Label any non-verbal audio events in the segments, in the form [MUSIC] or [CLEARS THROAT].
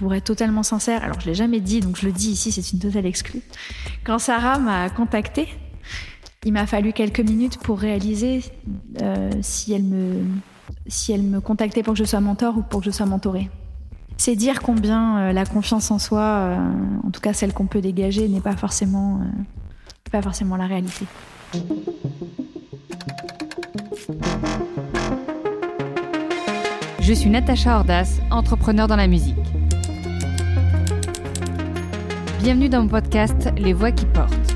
pour être totalement sincère, alors je l'ai jamais dit, donc je le dis ici, c'est une totale exclue. Quand Sarah m'a contactée, il m'a fallu quelques minutes pour réaliser euh, si, elle me, si elle me contactait pour que je sois mentor ou pour que je sois mentorée. C'est dire combien euh, la confiance en soi, euh, en tout cas celle qu'on peut dégager, n'est pas forcément, pas forcément la réalité. Je suis Natacha Ordas, entrepreneur dans la musique. Bienvenue dans mon podcast Les Voix qui portent.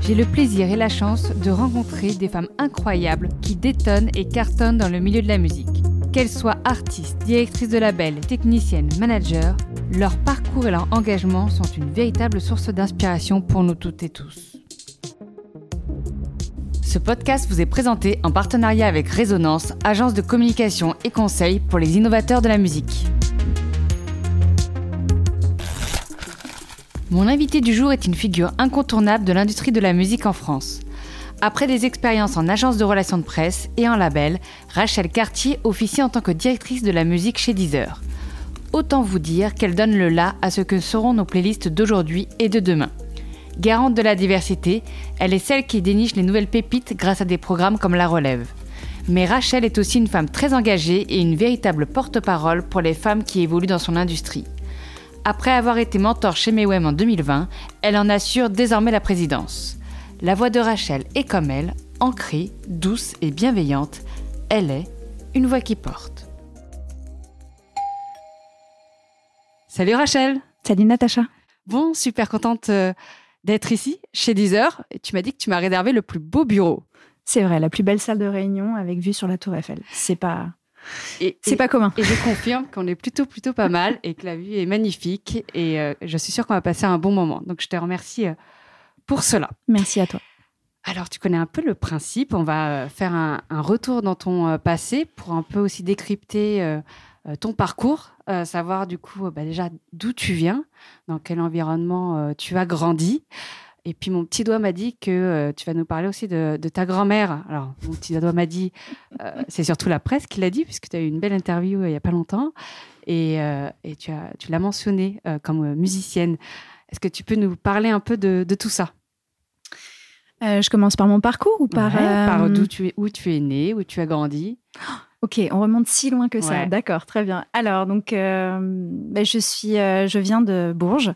J'ai le plaisir et la chance de rencontrer des femmes incroyables qui détonnent et cartonnent dans le milieu de la musique. Qu'elles soient artistes, directrices de label, techniciennes, managers, leur parcours et leur engagement sont une véritable source d'inspiration pour nous toutes et tous. Ce podcast vous est présenté en partenariat avec Résonance, agence de communication et conseil pour les innovateurs de la musique. Mon invité du jour est une figure incontournable de l'industrie de la musique en France. Après des expériences en agence de relations de presse et en label, Rachel Cartier officie en tant que directrice de la musique chez Deezer. Autant vous dire qu'elle donne le là à ce que seront nos playlists d'aujourd'hui et de demain. Garante de la diversité, elle est celle qui déniche les nouvelles pépites grâce à des programmes comme La Relève. Mais Rachel est aussi une femme très engagée et une véritable porte-parole pour les femmes qui évoluent dans son industrie. Après avoir été mentor chez Mewem en 2020, elle en assure désormais la présidence. La voix de Rachel est comme elle, ancrée, douce et bienveillante. Elle est une voix qui porte. Salut Rachel Salut Natacha Bon, super contente euh, d'être ici, chez Deezer. Et tu m'as dit que tu m'as réservé le plus beau bureau. C'est vrai, la plus belle salle de réunion avec vue sur la Tour Eiffel. C'est pas c'est pas commun. Et je confirme qu'on est plutôt, plutôt pas mal et que la vue est magnifique. Et euh, je suis sûre qu'on va passer un bon moment. Donc, je te remercie euh, pour cela. Merci à toi. Alors, tu connais un peu le principe. On va euh, faire un, retour dans ton passé pour un peu aussi décrypter ton parcours, savoir du coup bah, déjà d'où tu viens, dans quel environnement tu as grandi. Et puis mon petit doigt m'a dit que euh, tu vas nous parler aussi de, ta grand-mère. Alors mon petit doigt m'a dit, euh, c'est surtout la presse qui l'a dit, puisque tu as eu une belle interview euh, il n'y a pas longtemps. Et, tu, as, tu l'as mentionné comme musicienne. Est-ce que tu peux nous parler un peu de, tout ça? Je commence par mon parcours ou par... par d'où tu es, où tu es né, où tu as grandi? Oh, Ok, on remonte si loin que ça. D'accord, très bien. Alors, donc, euh, ben, je suis, euh, je viens de Bourges.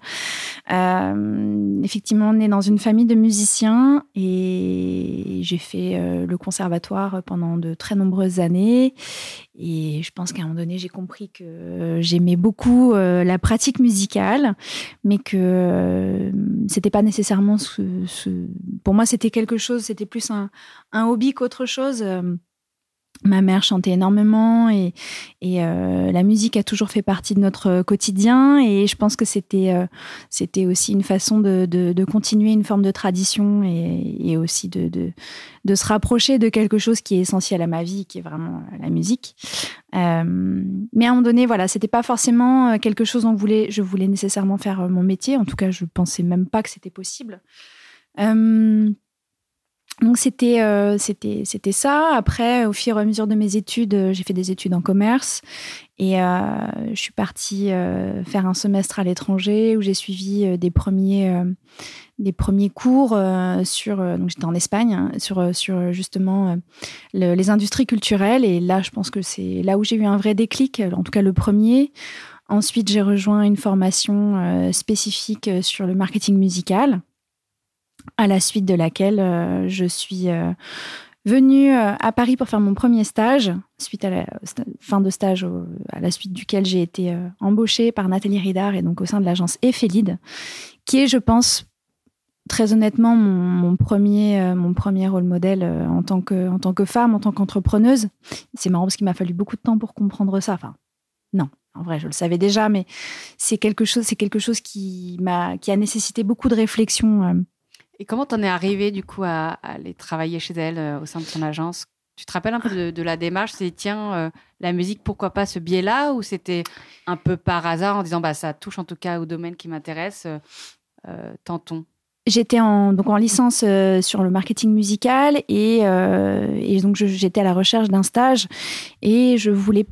Euh, effectivement, on est dans une famille de musiciens et j'ai fait le conservatoire pendant de très nombreuses années. Et je pense qu'à un moment donné, j'ai compris que j'aimais beaucoup la pratique musicale, mais que c'était pas nécessairement ce, Pour moi, c'était quelque chose, c'était plus un, un hobby qu'autre chose Ma mère chantait énormément et, et euh, la musique a toujours fait partie de notre quotidien et je pense que c'était euh, aussi une façon de, de, continuer une forme de tradition et, et aussi de, de, de, se rapprocher de quelque chose qui est essentiel à ma vie, qui est vraiment la musique. Euh, mais à un moment donné, voilà, c'était pas forcément quelque chose dont voulait, je voulais nécessairement faire mon métier. En tout cas, je pensais même pas que c'était possible. Euh, donc c'était euh, c'était c'était ça. Après, au fur et à mesure de mes études, euh, j'ai fait des études en commerce et euh, je suis partie faire un semestre à l'étranger où j'ai suivi des premiers des premiers cours sur donc j'étais en Espagne hein, sur sur justement les industries culturelles et là je pense que c'est là où j'ai eu un vrai déclic, en tout cas le premier. Ensuite, j'ai rejoint une formation spécifique sur le marketing musical à la suite de laquelle euh, je suis euh, venue euh, à Paris pour faire mon premier stage, suite à la fin de stage à la suite duquel j'ai été embauchée par Nathalie Ridard et donc au sein de l'agence Ephelide, qui est, je pense, très honnêtement mon, premier mon premier rôle modèle en tant que en tant que femme en tant qu'entrepreneuse. C'est marrant parce qu'il m'a fallu beaucoup de temps pour comprendre ça. Enfin non en vrai je le savais déjà mais c'est quelque chose c'est quelque chose qui m'a qui a nécessité beaucoup de réflexion et comment t'en es arrivé du coup à, aller travailler chez elle euh, au sein de son agence? Tu te rappelles un peu de, la démarche C'est tiens, euh, la musique, pourquoi pas ce biais-là? Ou c'était un peu par hasard en disant bah ça touche en tout cas au domaine qui m'intéresse, euh, tentons? J'étais en, donc en licence sur le marketing musical et donc j'étais à la recherche d'un stage et je voulais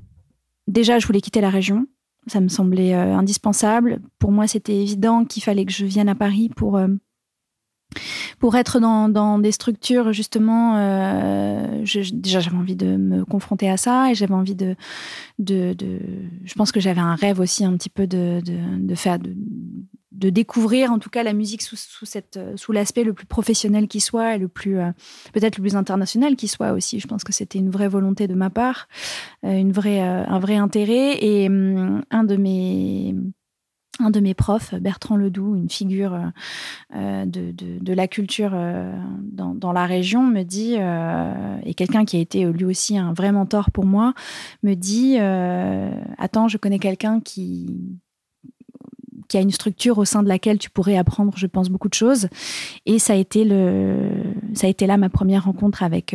déjà je voulais quitter la région. Ça me semblait indispensable. Pour moi, c'était évident qu'il fallait que je vienne à Paris pour pour être dans, des structures justement euh, déjà j'avais envie de me confronter à ça et j'avais envie de, je pense que j'avais un rêve aussi un petit peu de, de, faire de, découvrir en tout cas la musique sous, sous cette sous l'aspect le plus professionnel qui soit et le plus euh, peut-être le plus international qui soit aussi. Je pense que c'était une vraie volonté de ma part euh, une vraie un vrai intérêt. Et hum, un de mes un de mes profs, Bertrand Ledoux, une figure euh, de, la culture euh, dans, la région, me dit, euh, et quelqu'un qui a été lui aussi un vrai mentor pour moi, me dit, attends, je connais quelqu'un qui a une structure au sein de laquelle tu pourrais apprendre, je pense, beaucoup de choses. Et ça a été le, ça a été là ma première rencontre avec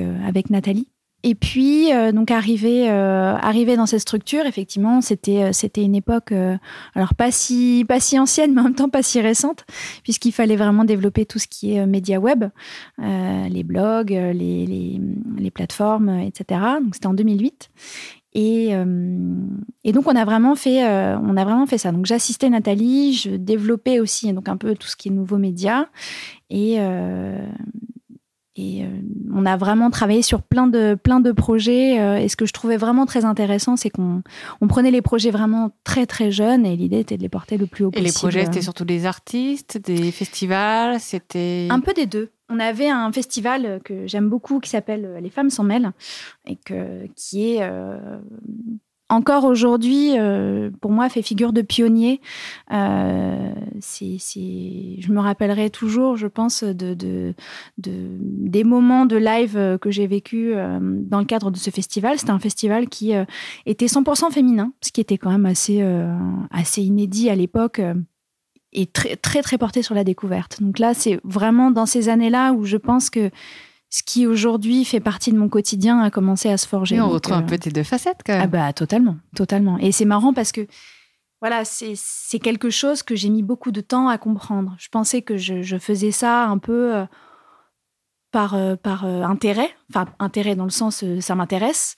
Nathalie. Et puis, euh, donc arrivé, euh, dans cette structure, effectivement, c'était euh, c'était une époque, alors pas si pas si ancienne, [LAUGHS] mais en même temps pas si récente, puisqu'il fallait vraiment développer tout ce qui est média web, les blogs, les, les, les plateformes, etc. Donc c'était en 2008. Et, et, donc on a vraiment fait, on a vraiment fait ça. Donc j'assistais Nathalie, je développais aussi donc un peu tout ce qui est nouveaux médias et et euh, on a vraiment travaillé sur plein de, plein de projets. Euh, et ce que je trouvais vraiment très intéressant, c'est qu'on on prenait les projets vraiment très très jeunes et l'idée était de les porter le plus haut possible. Et les projets, c'était surtout des artistes, des festivals, c'était... Un peu des deux. On avait un festival que j'aime beaucoup qui s'appelle Les Femmes s'en mêlent et que, qui est euh, encore aujourd'hui, euh, pour moi, fait figure de pionnier. Euh, je me rappellerai toujours, je pense, de, de, des moments de live que j'ai vécu euh, dans le cadre de ce festival. C'était un festival qui était 100% féminin, ce qui était quand même assez, assez inédit à l'époque et très, très, très porté sur la découverte. Donc là, c'est vraiment dans ces années-là où je pense que ce qui aujourd'hui fait partie de mon quotidien a commencé à se forger. Et on retrouve un euh, peu tes deux facettes quand même. Ah bah totalement, totalement. Et c'est marrant parce que voilà, c'est quelque chose que j'ai mis beaucoup de temps à comprendre. Je pensais que je, faisais ça un peu euh, par, euh, par intérêt, enfin intérêt dans le sens ça m'intéresse.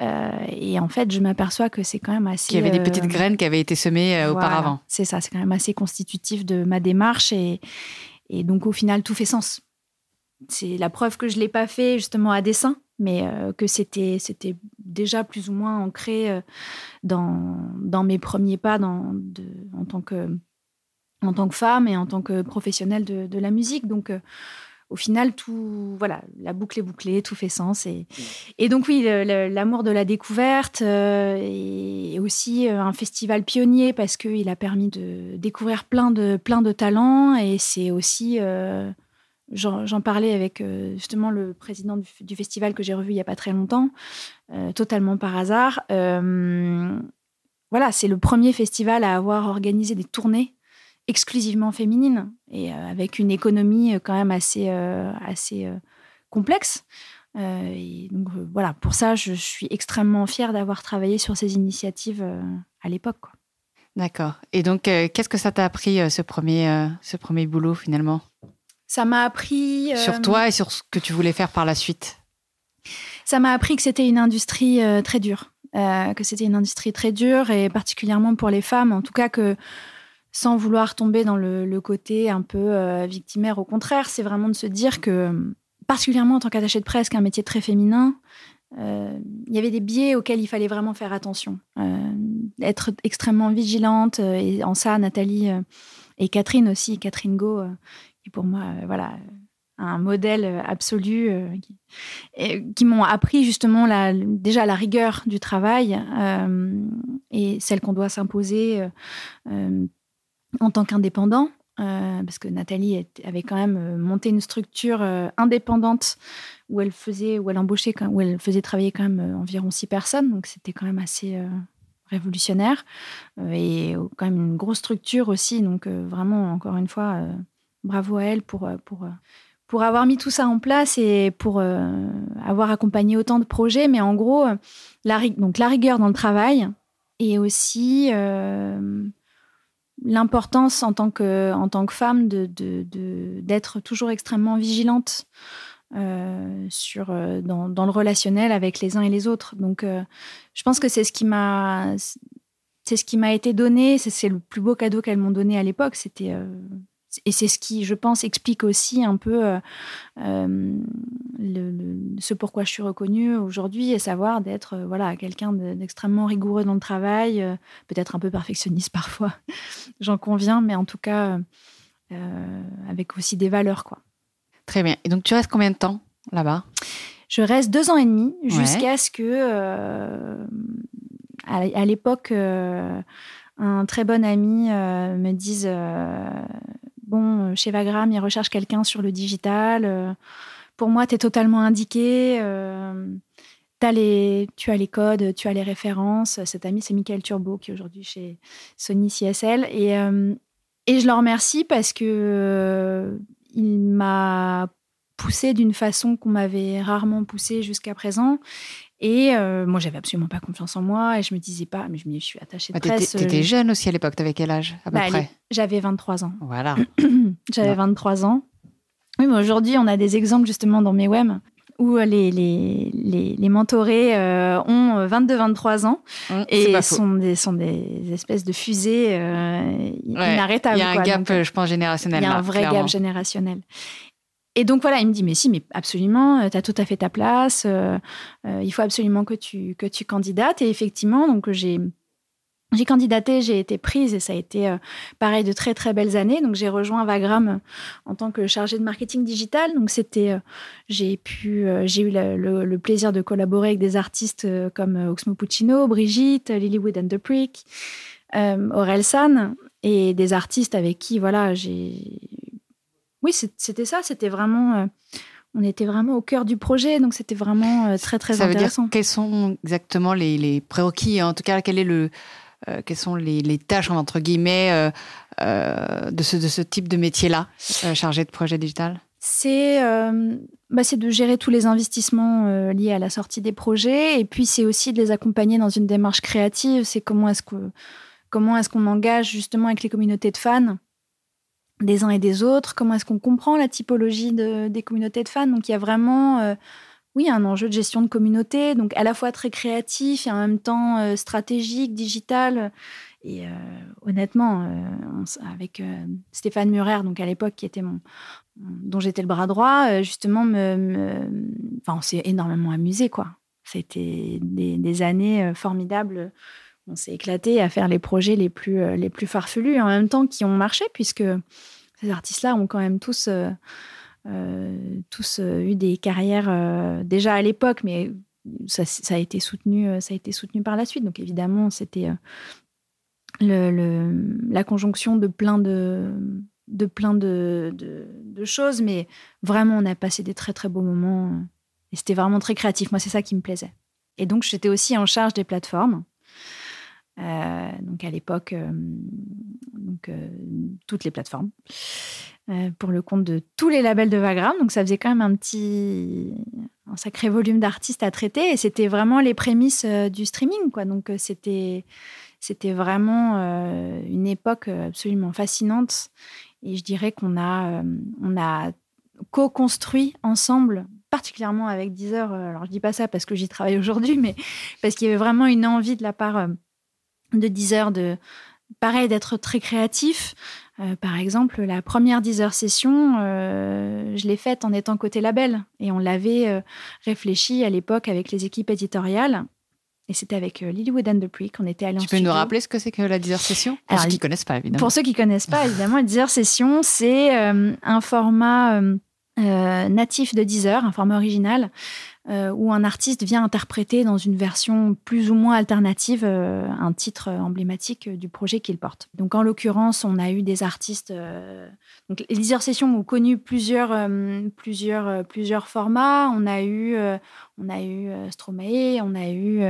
et en fait, je m'aperçois que c'est quand même assez. Qu'il y avait des petites graines qui avaient été semées auparavant. C'est ça, c'est quand même assez constitutif de ma démarche et, et donc au final tout fait sens c'est la preuve que je l'ai pas fait justement à dessein, mais euh, que c'était c'était déjà plus ou moins ancré euh, dans, dans mes premiers pas dans, en tant que en tant que femme et en tant que professionnelle de, la musique. Donc euh, au final, tout, voilà, la boucle est bouclée, tout fait sens. Et, et donc oui, l'amour de la découverte et aussi un festival pionnier parce qu'il a permis de découvrir plein de, plein de talents et c'est aussi J'en parlais avec euh, justement le président du, festival que j'ai revu il n'y a pas très longtemps, euh, totalement par hasard. Euh, voilà, c'est le premier festival à avoir organisé des tournées exclusivement féminines et avec une économie quand même assez, assez complexe. et donc voilà, pour ça, je suis extrêmement fière d'avoir travaillé sur ces initiatives à l'époque. D'accord. Et donc, qu'est-ce que ça t'a appris ce premier, ce premier boulot finalement? Ça m'a appris. Sur euh, toi et sur ce que tu voulais faire par la suite Ça m'a appris que c'était une industrie euh, très dure. Euh, que c'était une industrie très dure et particulièrement pour les femmes. En tout cas, que sans vouloir tomber dans le, côté un peu victimaire, au contraire, c'est vraiment de se dire que, particulièrement en tant qu'attaché de presse, un métier très féminin, il y avait des biais auxquels il fallait vraiment faire attention. être extrêmement vigilante. et en ça, Nathalie et Catherine aussi, Catherine Go, pour moi, euh, voilà, un modèle absolu, euh, qui, m'ont appris justement la, déjà la rigueur du travail euh, et celle qu'on doit s'imposer en tant qu'indépendant. parce que Nathalie avait quand même monté une structure indépendante où elle faisait, où elle embauchait, où elle faisait travailler quand même environ six personnes, donc c'était quand même assez révolutionnaire et quand même une grosse structure aussi, donc vraiment encore une fois bravo à elle pour, euh, pour, euh, pour avoir mis tout ça en place et pour euh, avoir accompagné autant de projets. Mais en gros, la, donc la rigueur dans le travail et aussi l'importance en, tant que, en tant que femme d'être de, de, toujours extrêmement vigilante sur, dans, dans, le relationnel avec les uns et les autres. Donc, je pense que c'est ce qui m'a c'est ce qui m'a été donné. C'est le plus beau cadeau qu'elles m'ont donné à l'époque. C'était et c'est ce qui, je pense, explique aussi un peu euh, euh, ce pourquoi je suis reconnue aujourd'hui, et savoir d'être euh, voilà quelqu'un d'extrêmement rigoureux dans le travail, peut-être un peu perfectionniste [LAUGHS] parfois, j'en conviens, mais en tout cas avec aussi des valeurs quoi. Très bien. Et donc tu restes combien de temps là-bas? Je reste deux ans et demi jusqu'à ce que à l'époque un très bon ami me dise bon, euh, chez Vagram, ils recherchent quelqu'un sur le digital. Euh, pour moi, tu es totalement indiqué. Euh, as les, tu as les codes, tu as les références. Cet ami, c'est Michael Turbo, qui est aujourd'hui chez Sony CSL. Et, et je le remercie parce que il m'a poussé d'une façon qu'on m'avait rarement poussé jusqu'à présent. Et moi, j'avais absolument pas confiance en moi et je me disais pas, mais je me suis attachée de presse. Tu étais jeune aussi à l'époque, tu avais quel âge à peu bah, près J'avais 23 ans. Voilà. [CLEARS THROAT] j'avais 23 ans. Oui, mais aujourd'hui, on a des exemples justement dans mes webs où les, les, les, les mentorés euh, ont 22-23 ans mmh, et sont des, sont des espèces de fusées euh, inarrêtables. Il y a un gap, je pense, générationnel. Il y a un vrai gap générationnel. Et donc voilà, il me dit mais si, mais absolument, euh, tu as tout à fait ta place. Euh, euh, il faut absolument que tu que tu candidates. Et effectivement, donc j'ai j'ai candidaté, j'ai été prise et ça a été pareil de très très belles années. Donc j'ai rejoint Vagram en tant que chargée de marketing digital. Donc c'était, j'ai pu, j'ai eu le, plaisir de collaborer avec des artistes comme Oxmo Puccino, Brigitte, Lilywood and the Prick, Aurel San et des artistes avec qui voilà j'ai oui, c'était ça. C'était vraiment. Euh, on était vraiment au cœur du projet, donc c'était vraiment euh, très, très ça intéressant. Veut dire quels sont exactement les, prérequis En tout cas, quel est le, euh, quelles sont les, tâches, entre guillemets, de, ce, de ce type de métier-là, chargé de projet digital? C'est bah, de gérer tous les investissements liés à la sortie des projets et puis c'est aussi de les accompagner dans une démarche créative. C'est comment est-ce que comment est-ce qu'on engage justement avec les communautés de fans des uns et des autres Comment est-ce qu'on comprend la typologie des communautés de fans Donc il y a vraiment, euh, oui, un enjeu de gestion de communauté, donc à la fois très créatif et en même temps euh, stratégique, digital. Et euh, honnêtement, avec Stéphane Murer, donc à l'époque qui était mon, dont j'étais le bras droit, justement, me, Enfin, on s'est énormément amusé, quoi. C'était des, des années formidables on s'est éclaté à faire les projets les plus, euh, les plus farfelus en même temps qui ont marché puisque ces artistes-là ont quand même tous, euh, euh, tous eu des carrières déjà à l'époque, mais ça, a été soutenu, ça a été soutenu par la suite. Donc évidemment, c'était le, la conjonction de plein de de plein de, de, choses, mais vraiment, on a passé des très très beaux moments et c'était vraiment très créatif. Moi, c'est ça qui me plaisait. Et donc, j'étais aussi en charge des plateformes. Euh, donc à l'époque, euh, donc euh, toutes les plateformes pour le compte de tous les labels de Vagram. Donc ça faisait quand même un petit, un sacré volume d'artistes à traiter et c'était vraiment les prémices du streaming. Donc c'était c'était vraiment une époque absolument fascinante et je dirais qu'on a on a co-construit ensemble particulièrement avec Deezer. Alors je dis pas ça parce que j'y travaille aujourd'hui, mais parce qu'il y avait vraiment une envie de la part de 10 heures de pareil d'être très créatif. Euh, par exemple, la première 10 heures session, euh, je l'ai faite en étant côté label et on l'avait euh, réfléchi à l'époque avec les équipes éditoriales. Et c'était avec Lilywood and the Prick. On était allé Tu peux nous rappeler ce que c'est que la 10 heures session? Pour ceux qui connaissent pas, évidemment. Pour ceux qui connaissent pas, évidemment, la 10 heures session, c'est un format natif de 10 heures, un format original, euh, où un artiste vient interpréter dans une version plus ou moins alternative euh, un titre emblématique du projet qu'il porte. Donc en l'occurrence, on a eu des artistes. Euh, donc les Heures Sessions ont connu plusieurs, plusieurs, plusieurs formats. On a eu, on a eu Stromae, on a eu,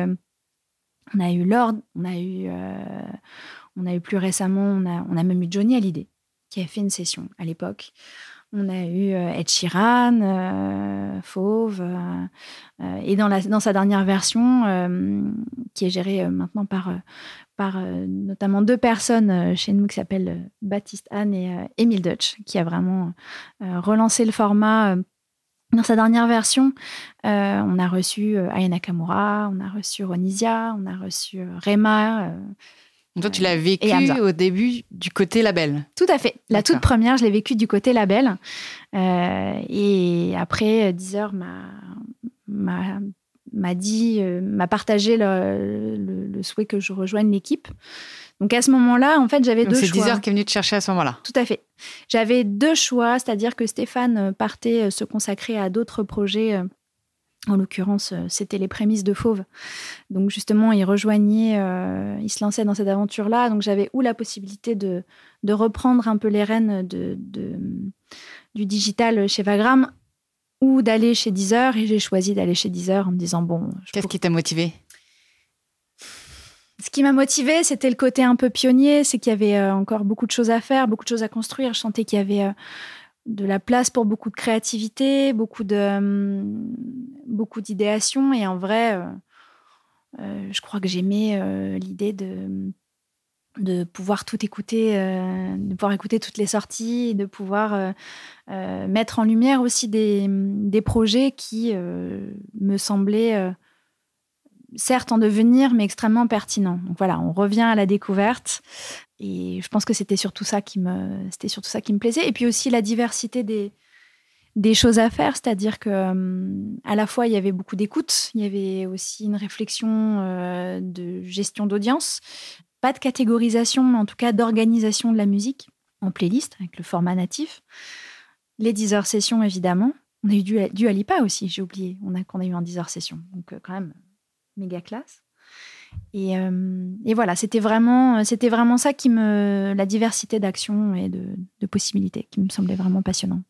on a eu Lord, on a eu, on a eu plus récemment, on a, on a même eu Johnny Hallyday qui a fait une session à l'époque. On a eu euh, Ed Sheeran, euh, Fauve, euh, et dans, sa dernière version, qui est gérée maintenant par, par notamment deux personnes chez nous qui s'appellent Baptiste Anne et Emile Dutch, qui a vraiment relancé le format. Dans sa dernière version, on a reçu Aya Nakamura, on a reçu Ronisia, on a reçu Rema, toi, tu l'as vécu au début du côté label Tout à fait. La toute première, je l'ai vécu du côté label. et après, Deezer m'a m'a dit, m'a partagé le, souhait que je rejoigne l'équipe. Donc à ce moment-là, en fait, j'avais deux choix. C'est Deezer qui est venu te chercher à ce moment-là. Tout à fait. J'avais deux choix, c'est-à-dire que Stéphane partait euh, se consacrer à d'autres projets. Euh, en l'occurrence, euh, c'était les prémices de Fauve. Donc justement, il rejoignait, il se lançait dans cette aventure-là. Donc j'avais ou la possibilité de, de reprendre un peu les rênes de, du digital chez Vagram, ou d'aller chez Deezer. Et j'ai choisi d'aller chez Deezer en me disant, bon... Qu'est-ce qui t'a motivé? Ce qui m'a motivée, c'était le côté un peu pionnier, c'est qu'il y avait euh, encore beaucoup de choses à faire, beaucoup de choses à construire. Je sentais qu'il y avait euh, de la place pour beaucoup de créativité, beaucoup de hum, d'idéation. Et en vrai, euh, je crois que j'aimais l'idée de pouvoir tout écouter, de pouvoir écouter toutes les sorties, de pouvoir mettre en lumière aussi des projets qui me semblaient certes en devenir, mais extrêmement pertinent. Donc voilà, on revient à la découverte. Et je pense que c'était surtout ça qui me, c'était surtout ça qui me plaisait. Et puis aussi la diversité des, des choses à faire, c'est-à-dire que hum, à la fois il y avait beaucoup d'écoute, il y avait aussi une réflexion euh, de gestion d'audience, pas de catégorisation, mais en tout cas d'organisation de la musique en playlist avec le format natif, les 10 heures sessions évidemment. On a eu du, du Alipa aussi, j'ai oublié, on a qu'on a eu en 10 heures session. Donc euh, quand même méga classe. Et, euh, et, voilà, c'était vraiment, c'était vraiment ça qui me, la diversité d'actions et de, possibilités qui me semblait vraiment passionnant.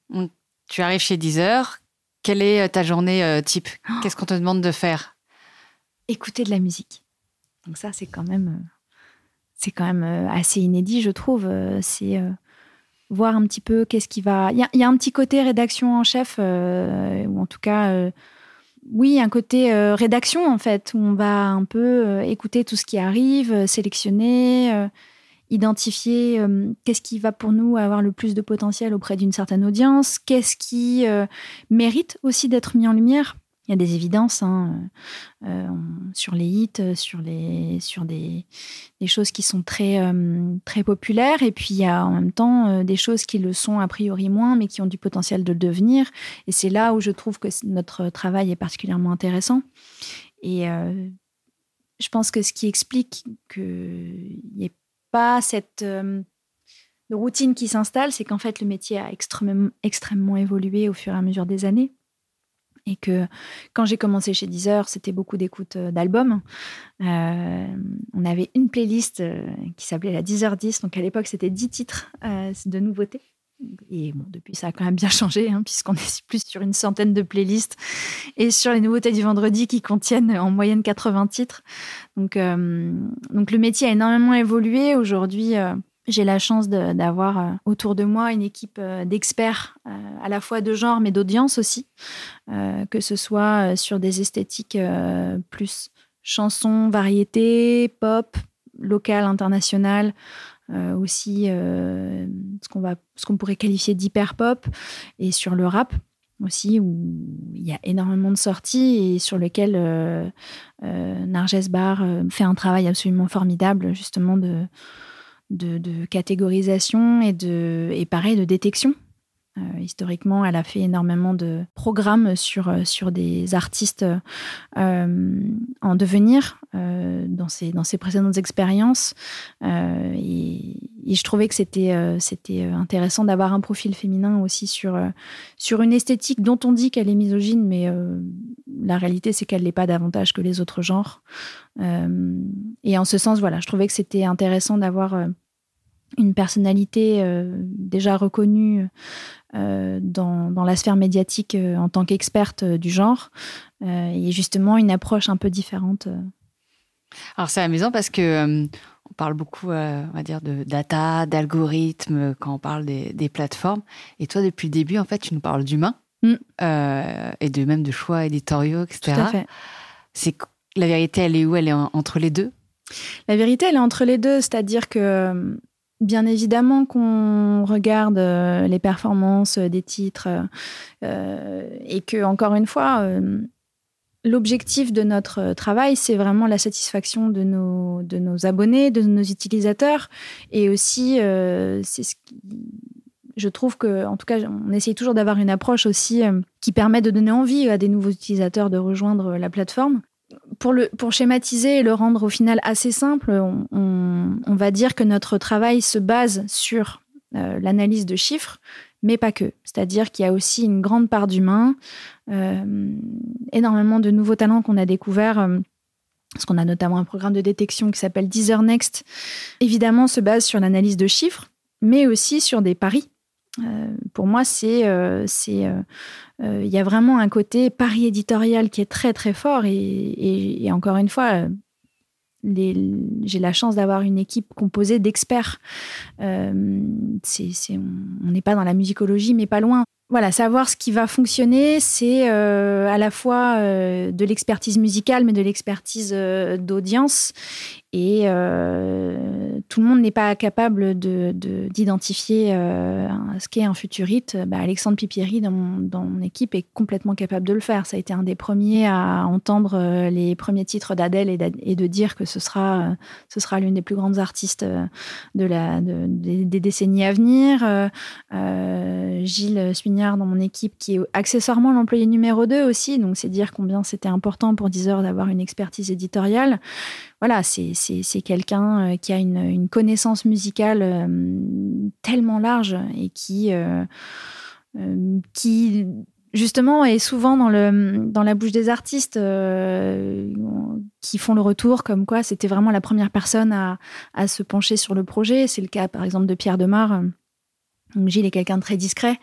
Tu arrives chez Deezer. Quelle est euh, ta journée euh, type? Qu'est-ce qu'on te demande de faire? Écouter de la musique. Donc ça, c'est quand même, c'est quand même assez inédit, je trouve. C'est voir un petit peu qu'est-ce qui va. Il y, y, a un petit côté rédaction en chef, ou en tout cas oui, un côté euh, rédaction en fait, où on va un peu euh, écouter tout ce qui arrive, euh, sélectionner, identifier qu'est-ce qui va pour nous avoir le plus de potentiel auprès d'une certaine audience, qu'est-ce qui mérite aussi d'être mis en lumière il y a des évidences hein, euh, sur les hits, euh, sur, des, choses qui sont très, euh, populaires. Et puis, il y a en même temps des choses qui le sont a priori moins, mais qui ont du potentiel de le devenir. Et c'est là où je trouve que notre travail est particulièrement intéressant. Et je pense que ce qui explique qu'il n'y ait pas cette routine qui s'installe, c'est qu'en fait, le métier a extrêmement évolué au fur et à mesure des années et que quand j'ai commencé chez Deezer, c'était beaucoup d'écoute euh, d'albums. Euh, on avait une playlist euh, qui s'appelait la Deezer 10, donc à l'époque c'était 10 titres de nouveautés. Et bon, depuis ça a quand même bien changé, hein, puisqu'on est plus sur une centaine de playlists et sur les nouveautés du vendredi qui contiennent en moyenne 80 titres. Donc le métier a énormément évolué. Aujourd'hui, j'ai la chance d'avoir euh, autour de moi une équipe euh, d'experts, euh, à la fois de genre, mais d'audience aussi, que ce soit sur des esthétiques plus chansons, variétés, pop, local, international, aussi ce qu'on pourrait qualifier d'hyper pop, et sur le rap aussi, où il y a énormément de sorties et sur lequel euh, Narges Bar fait un travail absolument formidable, justement, de de, catégorisation et, de, et pareil de détection. Euh, historiquement, elle a fait énormément de programmes sur, euh, sur des artistes euh, en devenir dans, ses, dans ses précédentes expériences. Et, je trouvais que c'était intéressant d'avoir un profil féminin aussi sur, sur une esthétique dont on dit qu'elle est misogyne, mais la réalité, c'est qu'elle l'est pas davantage que les autres genres. et en ce sens, voilà, je trouvais que c'était intéressant d'avoir une personnalité déjà reconnue dans, dans, la sphère médiatique euh, en tant qu'experte du genre et justement une approche un peu différente. Alors c'est amusant parce que on parle beaucoup, on va dire, de data, d'algorithmes quand on parle des, des, plateformes. Et toi, depuis le début, en fait, tu nous parles d'humain mm. et de même de choix éditoriaux, etc. Tout à fait. C'est la vérité, elle est où? Elle est entre les deux? La vérité, elle est entre les deux, c'est-à-dire que Bien évidemment qu'on regarde euh, les performances des titres euh, et que, encore une fois, euh, l'objectif de notre travail, c'est vraiment la satisfaction de nos, abonnés, de nos utilisateurs. Et aussi, euh, c'est ce qui, je trouve que, en tout cas, on essaye toujours d'avoir une approche aussi euh, qui permet de donner envie à des nouveaux utilisateurs de rejoindre la plateforme. Pour, schématiser et le rendre au final assez simple, on, va dire que notre travail se base sur euh, l'analyse de chiffres, mais pas que. C'est-à-dire qu'il y a aussi une grande part d'humain, euh, énormément de nouveaux talents qu'on a découverts. Euh, parce qu'on a notamment un programme de détection qui s'appelle Deezer Next, évidemment se base sur l'analyse de chiffres, mais aussi sur des paris. Euh, pour moi, c'est, c'est, il y a vraiment un côté pari éditorial qui est très très fort et, encore une fois, j'ai la chance d'avoir une équipe composée d'experts. Euh, on n'est pas dans la musicologie, mais pas loin. Voilà, savoir ce qui va fonctionner, c'est euh, à la fois euh, de l'expertise musicale, mais de l'expertise d'audience. Et euh, tout le monde n'est pas capable d'identifier de, euh, ce qu'est un futurite. Bah, Alexandre Pipieri, dans mon, équipe, est complètement capable de le faire. Ça a été un des premiers à entendre euh, les premiers titres d'Adèle et, de dire que ce sera, ce sera l'une des plus grandes artistes des, décennies à venir. Gilles Suignard, dans mon équipe, qui est accessoirement l'employé numéro 2 aussi. Donc, c'est dire combien c'était important pour Deezer d'avoir une expertise éditoriale voilà, c'est quelqu'un euh, qui a une, connaissance musicale euh, tellement large et qui, euh, qui justement est souvent dans, la bouche des artistes qui font le retour, comme quoi c'était vraiment la première personne à, à se pencher sur le projet. C'est le cas par exemple de Pierre Demar Gilles est quelqu'un de très discret,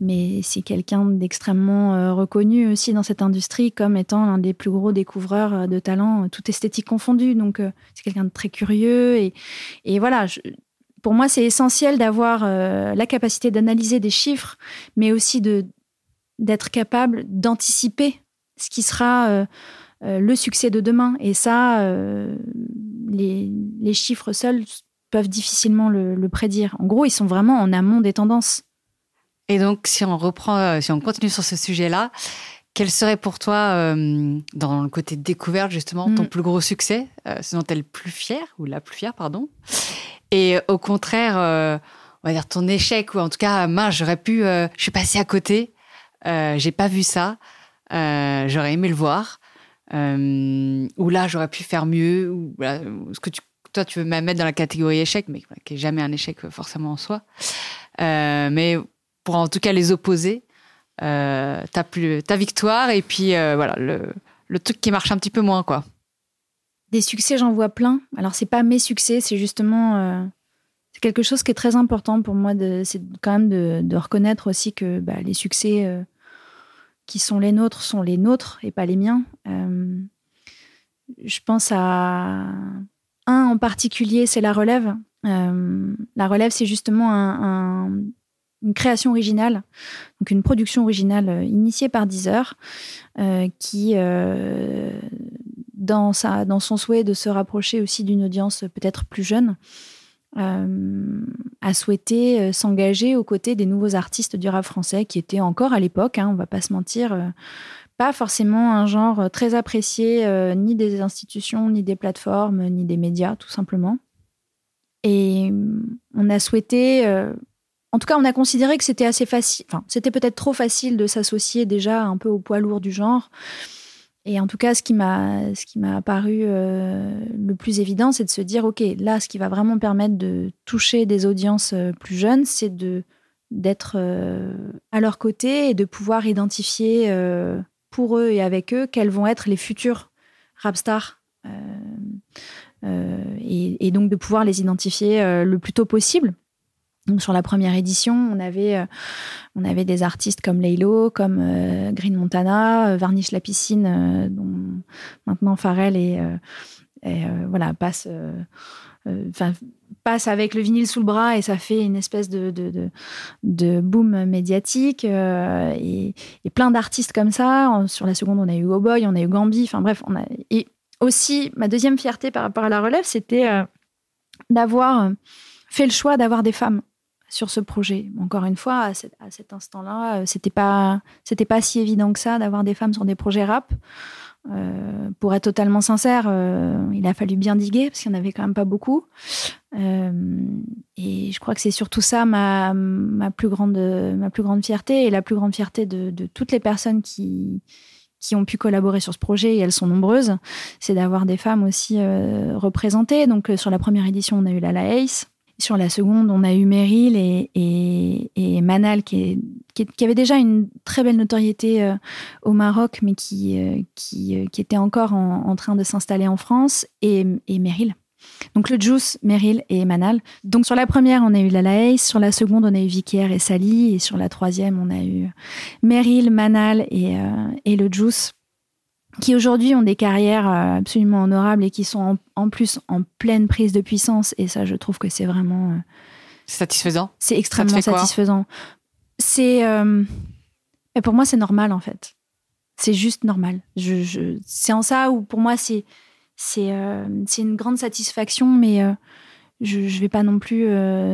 mais c'est quelqu'un d'extrêmement euh, reconnu aussi dans cette industrie comme étant l'un des plus gros découvreurs euh, de talents, euh, tout esthétique confondu. Donc, c'est quelqu'un de très curieux. Et, et voilà, pour moi, c'est essentiel d'avoir la capacité d'analyser des chiffres, mais aussi d'être capable d'anticiper ce qui sera le succès de demain. Et ça, les chiffres seuls peuvent difficilement le, prédire. En gros, ils sont vraiment en amont des tendances. Et donc, si on reprend, euh, si on continue sur ce sujet-là, quel serait pour toi, euh, dans le côté découverte justement, ton mm. plus gros succès, euh, ce dont tu es le plus fier, ou la plus fière, pardon? Et au contraire, on va dire ton échec, ou en tout cas, mince, j'aurais pu, je suis passée à côté, j'ai pas vu ça, j'aurais aimé le voir, ou là, j'aurais pu faire mieux, ou ce que tu toi, tu veux même mettre dans la catégorie échec, mais qui n'est jamais un échec euh, forcément en soi. Euh, mais pour en tout cas les opposer, euh, plus ta victoire et puis euh, voilà le, le, truc qui marche un petit peu moins quoi. Des succès, j'en vois plein. Alors c'est pas mes succès, c'est justement c'est quelque chose qui est très important pour moi. C'est quand même de, de, reconnaître aussi que bah, les succès qui sont les nôtres sont les nôtres et pas les miens. je pense à un en particulier, c'est la relève. Euh, la relève, c'est justement une création originale, donc une production originale euh, initiée par Deezer, euh, qui, dans, son souhait de se rapprocher aussi d'une audience peut-être plus jeune, a souhaité s'engager aux côtés des nouveaux artistes du rap français qui étaient encore à l'époque, hein, on va pas se mentir, pas forcément un genre euh, très apprécié euh, ni des institutions, ni des plateformes, ni des médias, tout simplement. Et mm, on a souhaité, euh, en tout cas, on a considéré que c'était assez facile, enfin, c'était peut-être trop facile de s'associer déjà un peu au poids lourd du genre. Et en tout cas, ce qui m'a, apparu le plus évident, c'est de se dire, ok, là, ce qui va vraiment permettre de toucher des audiences plus jeunes, c'est de d'être à leur côté et de pouvoir identifier pour eux et avec eux quels vont être les futurs rapstars euh, euh, et, donc de pouvoir les identifier euh, le plus tôt possible. Donc sur la première édition, on avait, on avait des artistes comme Laylo, comme Green Montana, Varnish la piscine, dont maintenant Pharrell et, voilà passe passe avec le vinyle sous le bras et ça fait une espèce de, de, de, boom médiatique euh, et, plein d'artistes comme ça. Sur la seconde, on a eu Oh Boy, on a eu Gambi, enfin bref, et aussi ma deuxième fierté par rapport à la relève, c'était euh, d'avoir fait le choix d'avoir des femmes sur ce projet. Encore une fois, à, cet instant-là, euh, c'était pas c'était pas si évident que ça d'avoir des femmes sur des projets rap. Pour être totalement sincère, il a fallu bien diguer parce qu'il n'y en avait quand même pas beaucoup. Euh, et je crois que c'est surtout ça ma, plus grande, ma plus grande fierté et la plus grande fierté de, toutes les personnes qui, qui ont pu collaborer sur ce projet, et elles sont nombreuses, c'est d'avoir des femmes aussi représentées. Donc sur la première édition, on a eu Lala Ace. Sur la seconde, on a eu Meryl et, et, Manal, qui, qui, avait déjà une très belle notoriété euh, au Maroc, mais qui, euh, qui, euh, était encore en, train de s'installer en France, et, et Meryl. Donc le Juice, Meryl et Manal. Donc sur la première, on a eu Lala Ace, sur la seconde, on a eu Vicaire et Sally, et sur la troisième, on a eu Meryl, Manal et, et le Juice qui aujourd'hui ont des carrières euh, absolument honorables et qui sont en, plus en pleine prise de puissance. Et ça, je trouve que c'est vraiment. Euh, satisfaisant. C'est extrêmement satisfaisant. C'est. Euh, pour moi, c'est normal, en fait. C'est juste normal. Je, c'est en ça où, pour moi, c'est. C'est une grande satisfaction, mais je ne vais pas non plus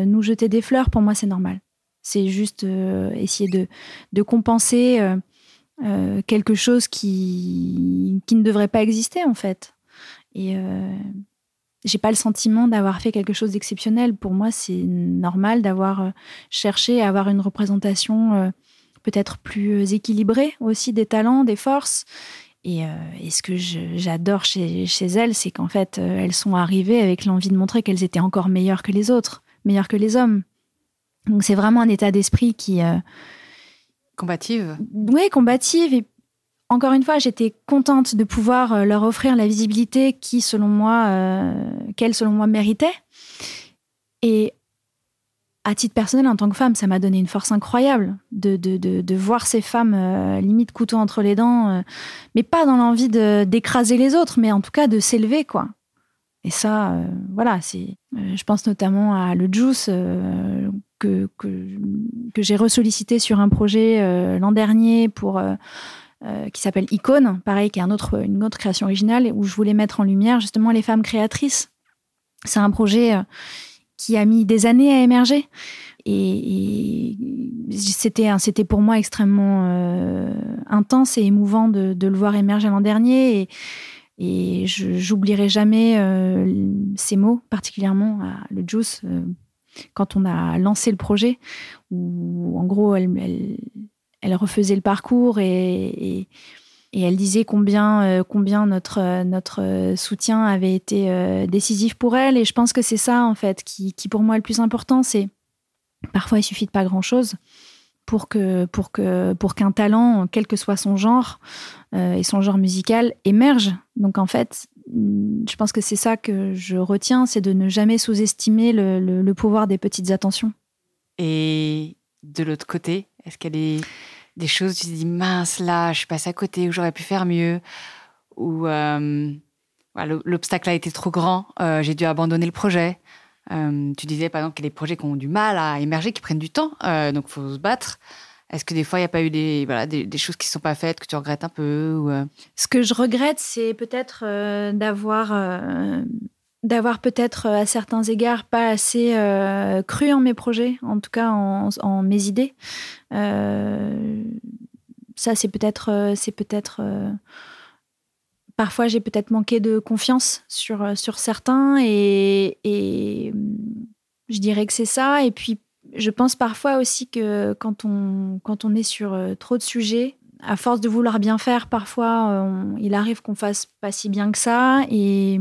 nous jeter des fleurs. Pour moi, c'est normal. C'est juste essayer de, compenser euh, quelque chose qui, ne devrait pas exister en fait. Et euh, j'ai pas le sentiment d'avoir fait quelque chose d'exceptionnel. Pour moi, c'est normal d'avoir euh, cherché à avoir une représentation euh, peut-être plus équilibrée aussi des talents, des forces. Et, et ce que j'adore chez, chez, elles, c'est qu'en fait, elles sont arrivées avec l'envie de montrer qu'elles étaient encore meilleures que les autres, meilleures que les hommes. Donc c'est vraiment un état d'esprit qui, Combative Oui, combative. Et encore une fois, j'étais contente de pouvoir euh, leur offrir la visibilité qui, selon moi, euh, qu'elles, selon moi, méritaient. Et à titre personnel, en tant que femme, ça m'a donné une force incroyable de, de, de, voir ces femmes euh, limite couteau entre les dents, mais pas dans l'envie d'écraser les autres, mais en tout cas de s'élever, quoi. Et ça, voilà, c'est. je pense notamment à le Juice, que, que, j'ai ressollicité sur un projet euh, l'an dernier pour, euh, euh, qui s'appelle Icône, pareil, qui est un autre, une autre création originale, où je voulais mettre en lumière justement les femmes créatrices. C'est un projet qui a mis des années à émerger. Et, c'était, c'était pour moi extrêmement intense et émouvant de, le voir émerger l'an dernier. Et, et j'oublierai jamais ces mots, particulièrement le Juice, quand on a lancé le projet, où en gros, elle, refaisait le parcours et, elle disait combien, euh, combien notre, notre soutien avait été euh, décisif pour elle. Et je pense que c'est ça, en fait, qui, qui, pour moi est le plus important. C'est parfois, il suffit de pas grand-chose pour que pour que pour qu'un talent, quel que soit son genre euh, et son genre musical, émerge. Donc en fait, je pense que c'est ça que je retiens, c'est de ne jamais sous-estimer le, pouvoir des petites attentions. Et de l'autre côté, est-ce y a des, choses tu te dis mince là, je passe à côté, ou j'aurais pu faire mieux, ou euh, l'obstacle a été trop grand, euh, j'ai dû abandonner le projet. Euh, tu disais par exemple qu'il y a des projets qui ont du mal à émerger, qui prennent du temps, donc il faut se battre. Est-ce que des fois, il n'y a pas eu des, voilà, des, choses qui ne sont pas faites, que tu regrettes un peu ou? Ce que je regrette, c'est peut-être d'avoir, d'avoir peut-être à certains égards pas assez cru en mes projets, en tout cas en, mes idées. ça, c'est peut-être, c'est peut-être. parfois, j'ai peut-être manqué de confiance sur, sur certains et, je dirais que c'est ça. Et puis je pense parfois aussi que quand on, quand on est sur euh, trop de sujets, à force de vouloir bien faire, parfois, euh, il arrive qu'on fasse pas si bien que ça. Et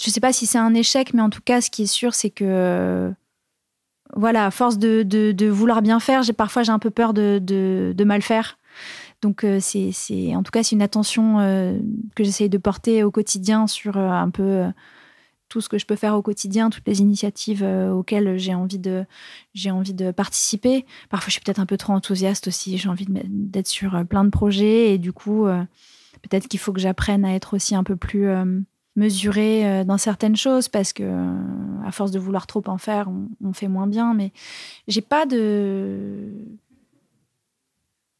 je sais pas si c'est un échec, mais en tout cas, ce qui est sûr, c'est que, voilà, à force de, vouloir bien faire, parfois j'ai un peu peur de, mal faire. Donc, euh, c'est, en tout cas, c'est une attention que j'essaye de porter au quotidien sur un peu tout ce que je peux faire au quotidien, toutes les initiatives euh, auxquelles j'ai envie de participer. Parfois, je suis peut-être un peu trop enthousiaste aussi. J'ai envie d'être sur euh, plein de projets et du coup, euh, peut-être qu'il faut que j'apprenne à être aussi un peu plus mesurée dans certaines choses parce que à force de vouloir trop en faire, on, fait moins bien. Mais j'ai pas de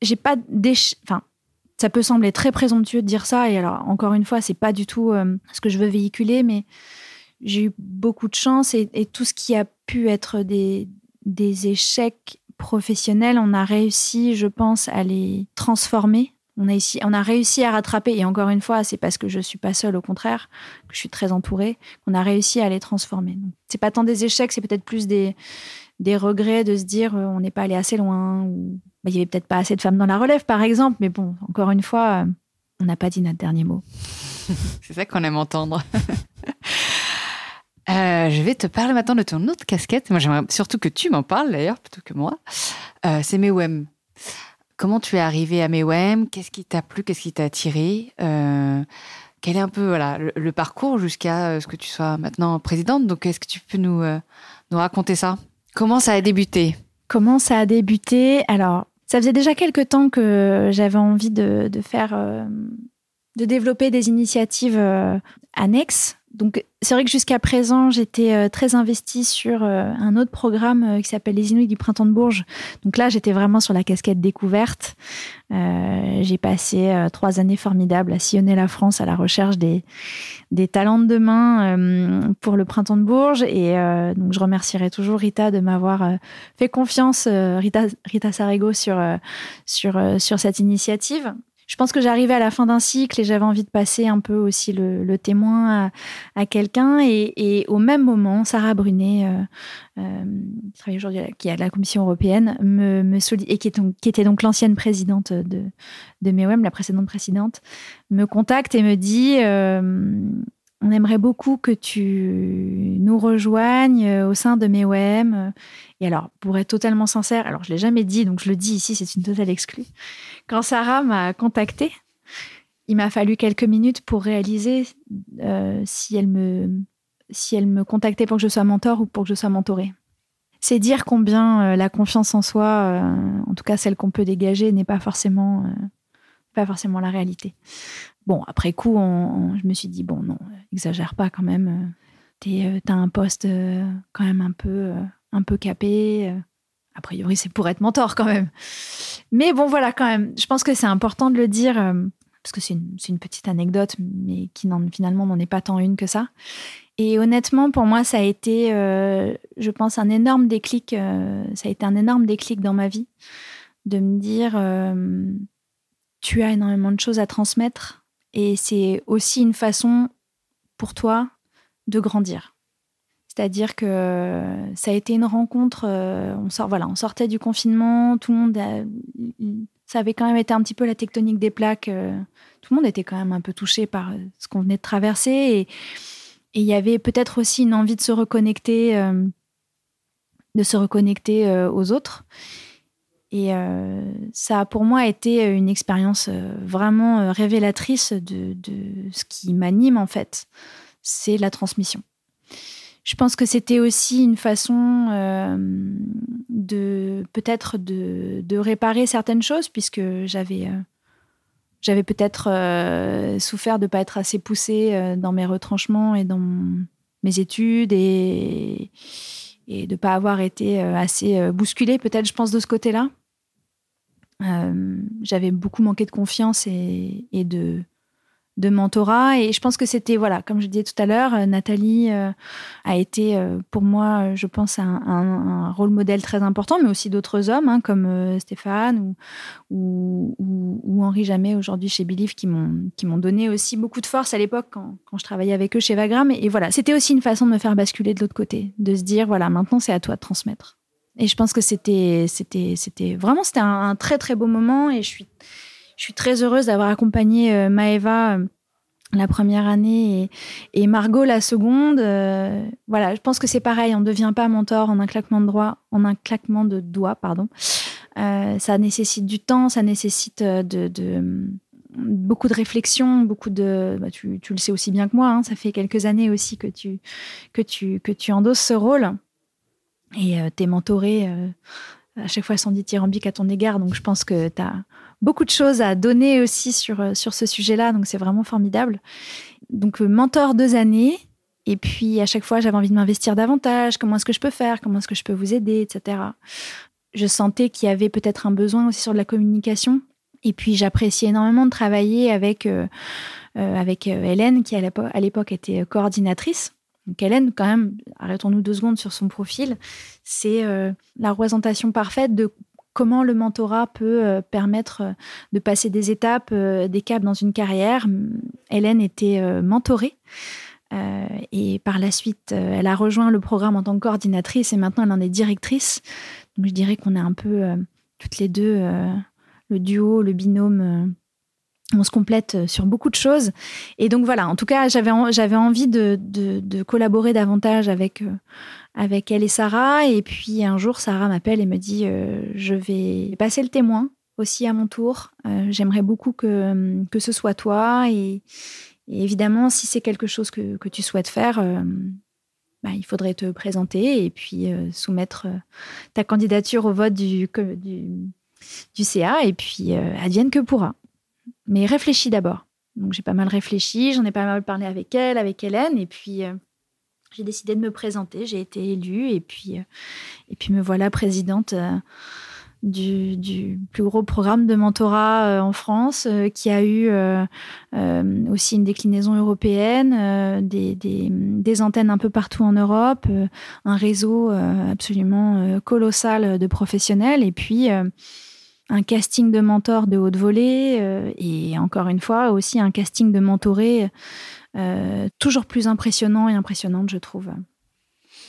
j'ai pas enfin ça peut sembler très présomptueux de dire ça et alors encore une fois c'est pas du tout ce que je veux véhiculer mais j'ai eu beaucoup de chance et, tout ce qui a pu être des, des échecs professionnels, on a réussi, je pense, à les transformer on a, ici, on a réussi à rattraper, et encore une fois, c'est parce que je ne suis pas seule, au contraire, que je suis très entourée, qu'on a réussi à les transformer. Ce n'est pas tant des échecs, c'est peut-être plus des, des regrets de se dire euh, on n'est pas allé assez loin, ou bah, il n'y avait peut-être pas assez de femmes dans la relève, par exemple, mais bon, encore une fois, euh, on n'a pas dit notre dernier mot. [LAUGHS] c'est ça qu'on aime entendre. [LAUGHS] Euh, je vais te parler maintenant de ton autre casquette. Moi, j'aimerais surtout que tu m'en parles d'ailleurs, plutôt que moi. c'est Mewem. Comment tu es arrivée à Mewem Qu'est-ce qui t'a plu? Qu'est-ce qui t'a attiré? Euh, Quel est un peu voilà, le, parcours jusqu'à euh, ce que tu sois maintenant présidente? Donc, est-ce que tu peux nous, euh, nous raconter ça? Comment ça a débuté? Comment ça a débuté? Alors, ça faisait déjà quelques temps que j'avais envie de, de faire, de développer des initiatives annexes. Donc, c'est vrai que jusqu'à présent, j'étais euh, très investie sur euh, un autre programme euh, qui s'appelle Les Inuits du Printemps de Bourges. Donc là, j'étais vraiment sur la casquette découverte. j'ai passé trois années formidables à sillonner la France à la recherche des, talents de demain pour le Printemps de Bourges. Et donc, je remercierai toujours Rita de m'avoir fait confiance, Rita, Rita Sarego, sur cette initiative je pense que j'arrivais à la fin d'un cycle et j'avais envie de passer un peu aussi le, témoin à, quelqu'un. Et, au même moment, Sarah Brunet, euh, euh, qui travaille aujourd'hui qui est à la Commission européenne, me, me et qui, qui, était donc l'ancienne présidente de, de MEOM, la précédente présidente, me contacte et me dit euh, on aimerait beaucoup que tu nous rejoignes euh, au sein de MEOM. Et alors, pour être totalement sincère, alors je l'ai jamais dit, donc je le dis ici, c'est une totale exclue. Quand Sarah m'a contactée, il m'a fallu quelques minutes pour réaliser euh, si, elle me, si elle me contactait pour que je sois mentor ou pour que je sois mentorée. C'est dire combien euh, la confiance en soi, en tout cas celle qu'on peut dégager, n'est pas pas forcément la réalité. Bon, après coup, je me suis dit, bon, non, exagère pas quand même. Euh, as un poste euh, quand même un peu, euh, un peu capé. A priori, c'est pour être mentor quand même. Mais bon, voilà, quand même. Je pense que c'est important de le dire, parce que c'est une, petite anecdote, mais qui finalement n'en est pas tant une que ça. Et honnêtement, pour moi, ça a été, je pense, un énorme déclic. ça a été un énorme déclic dans ma vie de me dire, tu as énormément de choses à transmettre et c'est aussi une façon pour toi de grandir. C'est-à-dire que ça a été une rencontre, euh, on, sort, voilà, on sortait du confinement, tout le monde, ça avait quand même été un petit peu la tectonique des plaques, euh, tout le monde était quand même un peu touché par euh, ce qu'on venait de traverser et il y avait peut-être aussi une envie de se reconnecter, de se reconnecter aux autres. Et euh, ça a pour moi été une expérience euh, vraiment euh, révélatrice de, ce qui m'anime en fait, c'est la transmission. Je pense que c'était aussi une façon de peut-être de, réparer certaines choses puisque j'avais j'avais peut-être souffert de ne pas être assez poussée dans mes retranchements et dans mes études et, et de ne pas avoir été assez bousculée peut-être je pense de ce côté-là. Euh, j'avais beaucoup manqué de confiance et, de, mentorat. Et je pense que c'était, voilà, comme je disais tout à l'heure, euh, Nathalie euh, a été pour moi, je pense, un, rôle modèle très important, mais aussi d'autres hommes hein, comme Stéphane ou, Henri Jamais aujourd'hui chez Believe qui m'ont donné aussi beaucoup de force à l'époque quand, je travaillais avec eux chez Vagram. Et voilà, c'était aussi une façon de me faire basculer de l'autre côté, de se dire, voilà, maintenant c'est à toi de transmettre. Et je pense que c'était, vraiment c'était un, très très beau moment et je suis, très heureuse d'avoir accompagné euh, Maëva euh, la première année et, Margot la seconde. Euh, voilà, je pense que c'est pareil, on ne devient pas mentor en un claquement de doigts, en un claquement de doigts, pardon. ça nécessite du temps, ça nécessite beaucoup de réflexion, beaucoup de. Bah, tu, le sais aussi bien que moi. Hein, ça fait quelques années aussi que tu endosses ce rôle. Et euh, t'es mentoré euh, à chaque fois sans dithyrambique à ton égard. Donc je pense que tu as beaucoup de choses à donner aussi sur, euh, sur ce sujet-là. Donc c'est vraiment formidable. Donc mentor deux années. Et puis à chaque fois, j'avais envie de m'investir davantage. Comment est-ce que je peux faire? Comment est-ce que je peux vous aider? Etc. Je sentais qu'il y avait peut-être un besoin aussi sur de la communication. Et puis j'appréciais énormément de travailler avec, avec Hélène, qui à l'époque était coordinatrice donc Hélène, quand même, arrêtons-nous deux secondes sur son profil, c'est euh, la représentation parfaite de comment le mentorat peut permettre de passer des étapes, des caps dans une carrière. Hélène était mentorée. et par la suite, elle a rejoint le programme en tant que coordinatrice et maintenant elle en est directrice. Donc je dirais qu'on est un peu toutes les deux le duo, le binôme on se complète euh, sur beaucoup de choses. Et donc voilà, en tout cas, j'avais, j'avais envie de, de, collaborer davantage avec, euh, avec elle et Sarah. Et puis un jour, Sarah m'appelle et me dit, euh, je vais passer le témoin aussi à mon tour. j'aimerais beaucoup que, que ce soit toi. Et, évidemment, si c'est quelque chose que, que tu souhaites faire, bah, il faudrait te présenter et puis soumettre ta candidature au vote du, du, du CA. Et puis, advienne que pourra mais réfléchis d'abord. Donc j'ai pas mal réfléchi, j'en ai pas mal parlé avec elle, avec Hélène, et puis euh, j'ai décidé de me présenter. J'ai été élue, et puis, euh, et puis me voilà présidente euh, du, plus gros programme de mentorat en France, qui a eu aussi une déclinaison européenne, des, des, des, antennes un peu partout en Europe, un réseau absolument colossal de professionnels, et puis un casting de mentors de haute volée euh, et encore une fois aussi un casting de mentorés euh, toujours plus impressionnant et impressionnante, je trouve.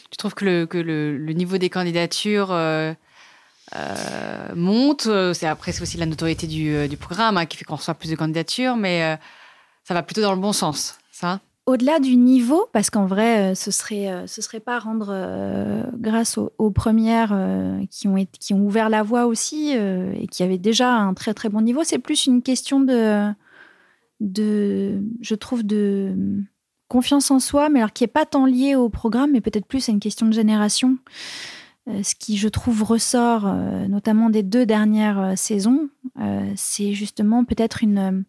Tu trouves que le, que le, niveau des candidatures euh, monte C'est après c'est aussi la notoriété du, du programme hein, qui fait qu'on reçoit plus de candidatures, mais ça va plutôt dans le bon sens, ça? Au-delà du niveau, parce qu'en vrai, euh, ce serait, euh, serait pas rendre euh, grâce aux, premières qui, ont ouvert la voie aussi et qui avaient déjà un très très bon niveau. C'est plus une question de, je trouve, de confiance en soi, mais alors qui est pas tant lié au programme, mais peut-être plus à une question de génération. ce qui, je trouve, ressort notamment des deux dernières saisons, c'est justement peut-être une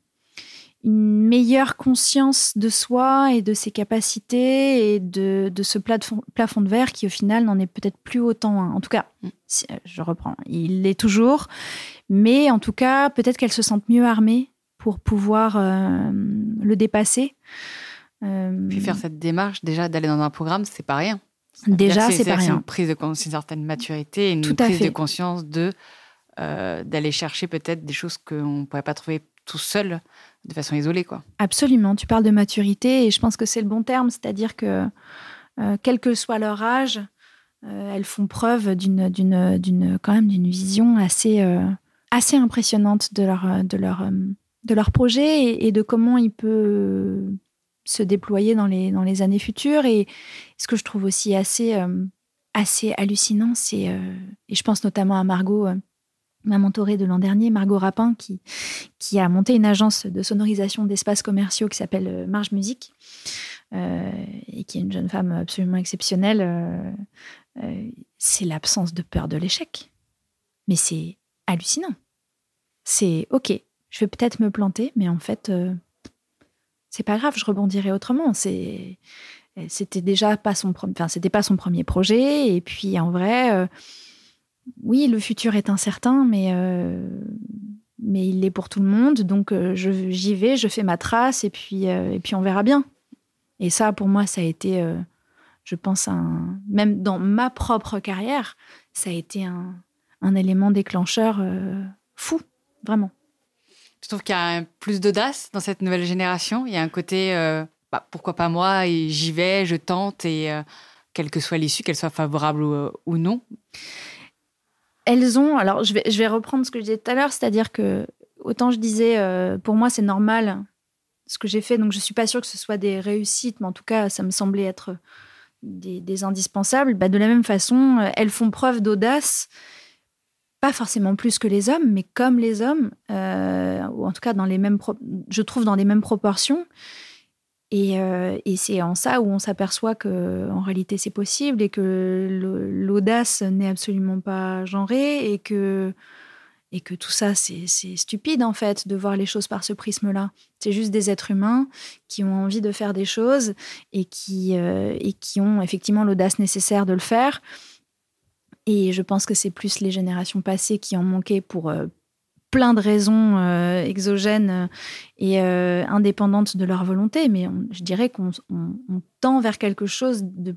une meilleure conscience de soi et de ses capacités et de, de ce plafond, plafond, de verre qui au final n'en est peut-être plus autant. En tout cas, mm. euh, je reprends, il l'est toujours, mais en tout cas, peut-être qu'elles se sentent mieux armées pour pouvoir euh, le dépasser. Euh, Puis faire cette démarche, déjà d'aller dans un programme, c'est pas rien. Déjà, c'est pas rien. Une prise de conscience, une certaine maturité, une prise de conscience de d'aller chercher peut-être des choses qu'on ne pourrait pas trouver tout seul de façon isolée. Quoi. Absolument, tu parles de maturité et je pense que c'est le bon terme, c'est-à-dire que euh, quel que soit leur âge, euh, elles font preuve d'une, d'une, d'une, quand même d'une vision assez, euh, assez impressionnante de leur, de leur, de leur projet et, de comment il peut se déployer dans les, dans les années futures. Et ce que je trouve aussi assez, assez hallucinant, c'est, et je pense notamment à Margot ma mentorée de l'an dernier, Margot Rapin, qui, qui a monté une agence de sonorisation d'espaces commerciaux qui s'appelle euh, Marge Musique, euh, et qui est une jeune femme absolument exceptionnelle, euh, c'est l'absence de peur de l'échec. Mais c'est hallucinant. C'est OK, je vais peut-être me planter, mais en fait, c'est pas grave, je rebondirai autrement. C'était déjà pas son enfin c'était pas son premier projet et puis en vrai oui, le futur est incertain, mais, euh, mais il l'est pour tout le monde. Donc euh, j'y vais, je fais ma trace et puis, euh, et puis on verra bien. Et ça, pour moi, ça a été, je pense, même dans ma propre carrière, ça a été un, un élément déclencheur fou, vraiment. Je trouve qu'il y a plus d'audace dans cette nouvelle génération? Il y a un côté, bah, pourquoi pas moi, et j'y vais, je tente, et quelle que soit l'issue, qu'elle soit favorable ou non? Elles ont. Alors, je vais, je vais reprendre ce que je disais tout à l'heure, c'est-à-dire que autant je disais, euh, pour moi, c'est normal ce que j'ai fait, donc je suis pas sûre que ce soit des réussites, mais en tout cas, ça me semblait être des, indispensables. Bah, de la même façon, euh, elles font preuve d'audace, pas forcément plus que les hommes, mais comme les hommes, euh, ou en tout cas dans les mêmes, je trouve dans les mêmes proportions. Euh, et, c'est en ça où on s'aperçoit que en réalité c'est possible et que l'audace n'est absolument pas genrée et que tout ça c'est stupide en fait de voir les choses par ce prisme-là. C'est juste des êtres humains qui ont envie de faire des choses et qui euh, ont effectivement l'audace nécessaire de le faire. Et je pense que c'est plus les générations passées qui en manquaient pour euh, plein de raisons euh, exogènes euh, et euh, indépendantes de leur volonté, mais je dirais qu'on tend vers quelque chose de,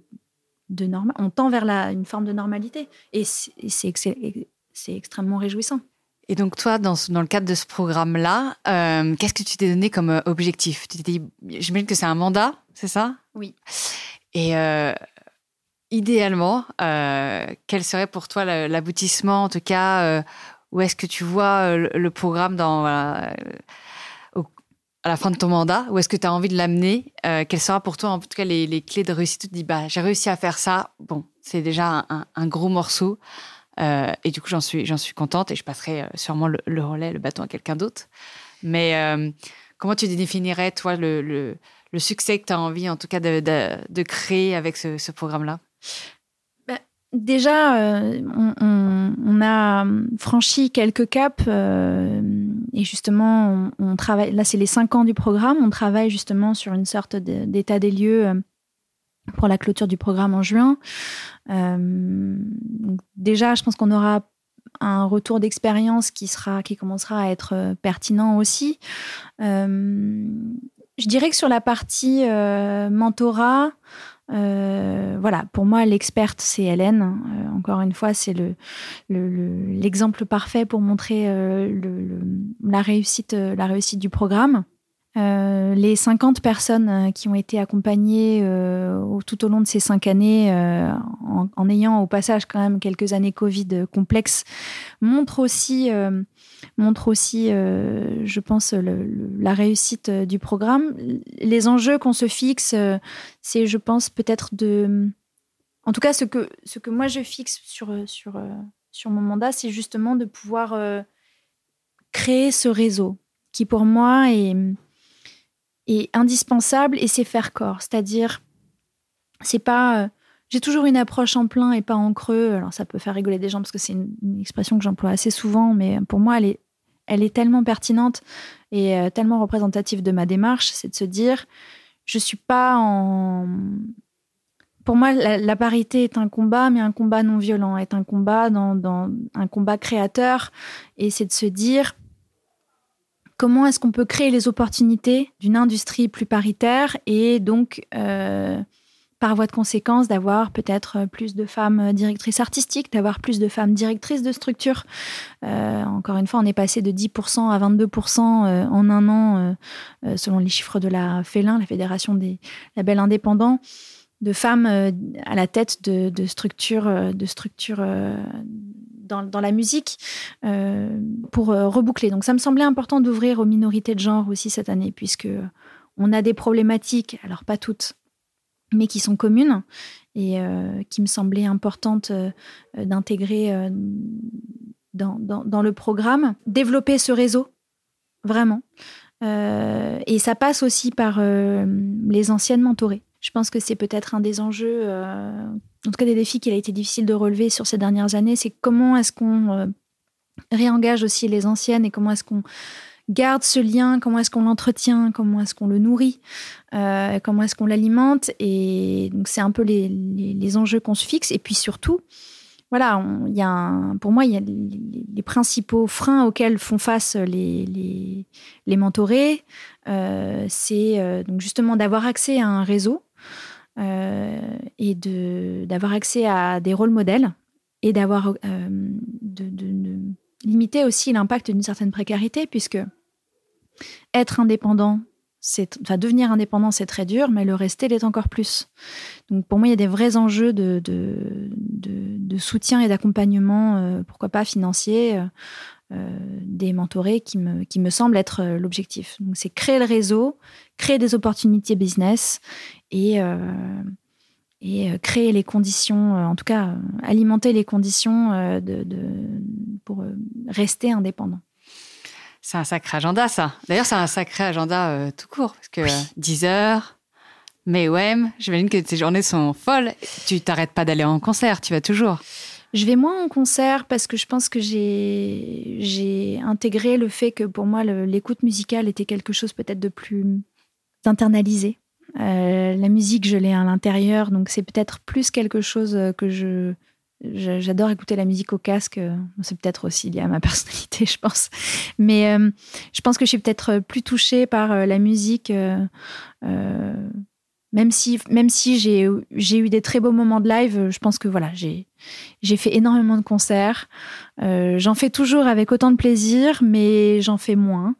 de normal, on tend vers la, une forme de normalité. Et c'est extrêmement réjouissant. Et donc toi, dans, dans le cadre de ce programme-là, euh, qu'est-ce que tu t'es donné comme objectif? Tu t'es dit, j'imagine que c'est un mandat, c'est ça? Oui. Et idéalement, quel serait pour toi l'aboutissement, en tout cas, où est-ce que tu vois le, programme dans, à la fin de ton mandat? Où est-ce que tu as envie de l'amener? Quelles seront pour toi, en tout cas, les, clés de réussite? Tu te dis, bah, j'ai réussi à faire ça. Bon, c'est déjà un, gros morceau. Euh, et du coup, j'en suis, j'en suis contente et je passerai euh, sûrement le, relais, le bâton à quelqu'un d'autre. Mais euh, comment tu définirais, toi, le, succès que tu as envie, en tout cas, de, créer avec ce, programme-là? Déjà, on, a franchi quelques caps et justement, on, travaille. Là, c'est les cinq ans du programme. On travaille justement sur une sorte d'état des lieux pour la clôture du programme en juin. Euh, déjà, je pense qu'on aura un retour d'expérience qui sera, qui commencera à être euh, pertinent aussi. Euh, je dirais que sur la partie mentorat, voilà, pour moi, l'experte, c'est Hélène. encore une fois, c'est le, l'exemple parfait pour montrer la, réussite, la réussite du programme. Euh, les 50 personnes euh, qui ont été accompagnées euh, tout au long de ces cinq années, en, ayant au passage quand même quelques années Covid complexes, montrent aussi, montrent aussi je pense, la réussite du programme. Les enjeux qu'on se fixe, c'est, je pense, peut-être de... En tout cas, ce que, ce que moi je fixe sur, sur, sur mon mandat, c'est justement de pouvoir créer ce réseau qui, pour moi, est est indispensable et c'est faire corps. C'est-à-dire, c'est pas. J'ai toujours une approche en plein et pas en creux. Alors, ça peut faire rigoler des gens parce que c'est une, expression que j'emploie assez souvent, mais pour moi, elle est, elle est tellement pertinente et euh, tellement représentative de ma démarche. C'est de se dire, je suis pas en. Pour moi, la, parité est un combat, mais un combat non violent, est un combat dans, dans un combat créateur. Et c'est de se dire, comment est-ce qu'on peut créer les opportunités d'une industrie plus paritaire et donc, euh, par voie de conséquence, d'avoir peut-être plus de femmes directrices artistiques, d'avoir plus de femmes directrices de structures. Euh, encore une fois, on est passé de 10% à 22% euh, en un an, selon les chiffres de la FELIN, la Fédération des labels indépendants de femmes à la tête de, structures, de structures dans, la musique euh, pour euh, reboucler. Donc ça me semblait important d'ouvrir aux minorités de genre aussi cette année, puisque on a des problématiques, alors pas toutes, mais qui sont communes et euh, qui me semblaient importantes d'intégrer dans, dans, le programme. Développer ce réseau, vraiment. et ça passe aussi par les anciennes mentorées. Je pense que c'est peut-être un des enjeux, euh, en tout cas des défis qu'il a été difficile de relever sur ces dernières années, c'est comment est-ce qu'on euh, réengage aussi les anciennes et comment est-ce qu'on garde ce lien, comment est-ce qu'on l'entretient, comment est-ce qu'on le nourrit, euh, comment est-ce qu'on l'alimente. Et donc c'est un peu les, enjeux qu'on se fixe. Et puis surtout, voilà, il y a pour moi, il y a les, principaux freins auxquels font face les, les, les mentorés. c'est donc justement d'avoir accès à un réseau euh, et d'avoir accès à des rôles modèles et d'avoir euh, limiter aussi l'impact d'une certaine précarité, puisque être indépendant, c'est, devenir indépendant, c'est très dur, mais le rester l'est encore plus. Donc pour moi, il y a des vrais enjeux de, de, soutien et d'accompagnement, euh, pourquoi pas financier, des mentorés qui me, qui me être l'objectif. Donc c'est créer le réseau, créer des opportunités business et, euh, et euh, créer les conditions, euh, en tout cas alimenter les conditions de, pour rester indépendant. C'est un sacré agenda, ça. D'ailleurs, c'est un sacré agenda tout court, parce que 10 heures, mais ouais, j'imagine que tes journées sont folles. Tu t'arrêtes pas d'aller en concert, tu vas toujours. Je vais moins en concert parce que je pense que j'ai intégré le fait que pour moi, l'écoute musicale était quelque chose peut-être de plus internalisé. Euh, la musique, je l'ai à l'intérieur, donc c'est peut-être plus quelque chose que je. J'adore écouter la musique au casque. C'est peut-être aussi lié à ma [LAUGHS] personnalité, je pense. Mais euh, je pense que je suis peut-être plus touchée par euh, la musique même si, même si j'ai, eu des très beaux moments de live, je pense que voilà, j'ai, fait énormément de concerts. Euh, j'en fais toujours avec autant de plaisir, mais j'en fais moins.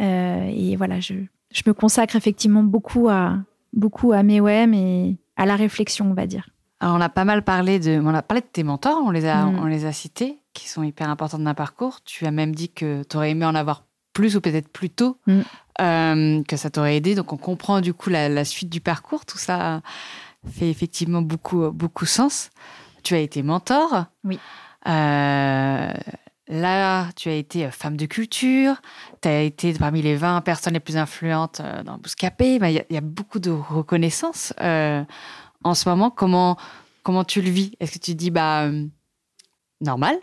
Euh, et voilà, je, je me consacre effectivement beaucoup à, beaucoup à mes web et à la réflexion, on va dire. Alors, on a pas mal parlé de, on a parlé de tes mentors, on les a, mm. on les a cités, qui sont hyper importants dans un parcours. Tu as même dit que tu aurais aimé en avoir plus ou peut-être plus tôt, mm. euh, que ça t'aurait aidé. Donc, on comprend du coup la, suite du parcours. Tout ça fait effectivement beaucoup, beaucoup sens. Tu as été mentor. Oui. Euh, là, tu as été femme de culture. Tu as été parmi les 20 personnes les plus influentes euh, dans Bouscapé. Ben, il y, a beaucoup de reconnaissance en ce moment. Comment, comment tu le vis? Est-ce que tu dis, bah, normal?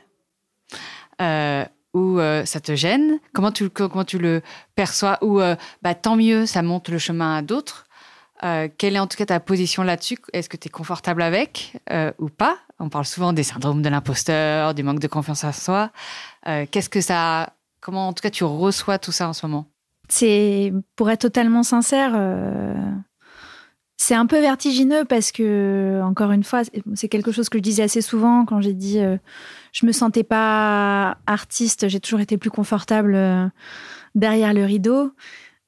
Ou euh, ça te gêne? Comment tu, comment tu le perçois? Ou euh, bah, tant mieux, ça monte le chemin à d'autres. Euh, quelle est en tout cas ta position là-dessus? Est-ce que tu es confortable avec ou pas? On parle souvent des syndromes de l'imposteur, du manque de confiance en soi. Qu'est-ce que ça. Comment en tout cas tu reçois tout ça en ce moment? C'est, pour être totalement sincère, c'est un peu vertigineux parce que, encore une fois, c'est quelque chose que je disais assez souvent quand j'ai dit euh, je me sentais pas artiste, j'ai toujours été plus confortable euh, derrière le rideau.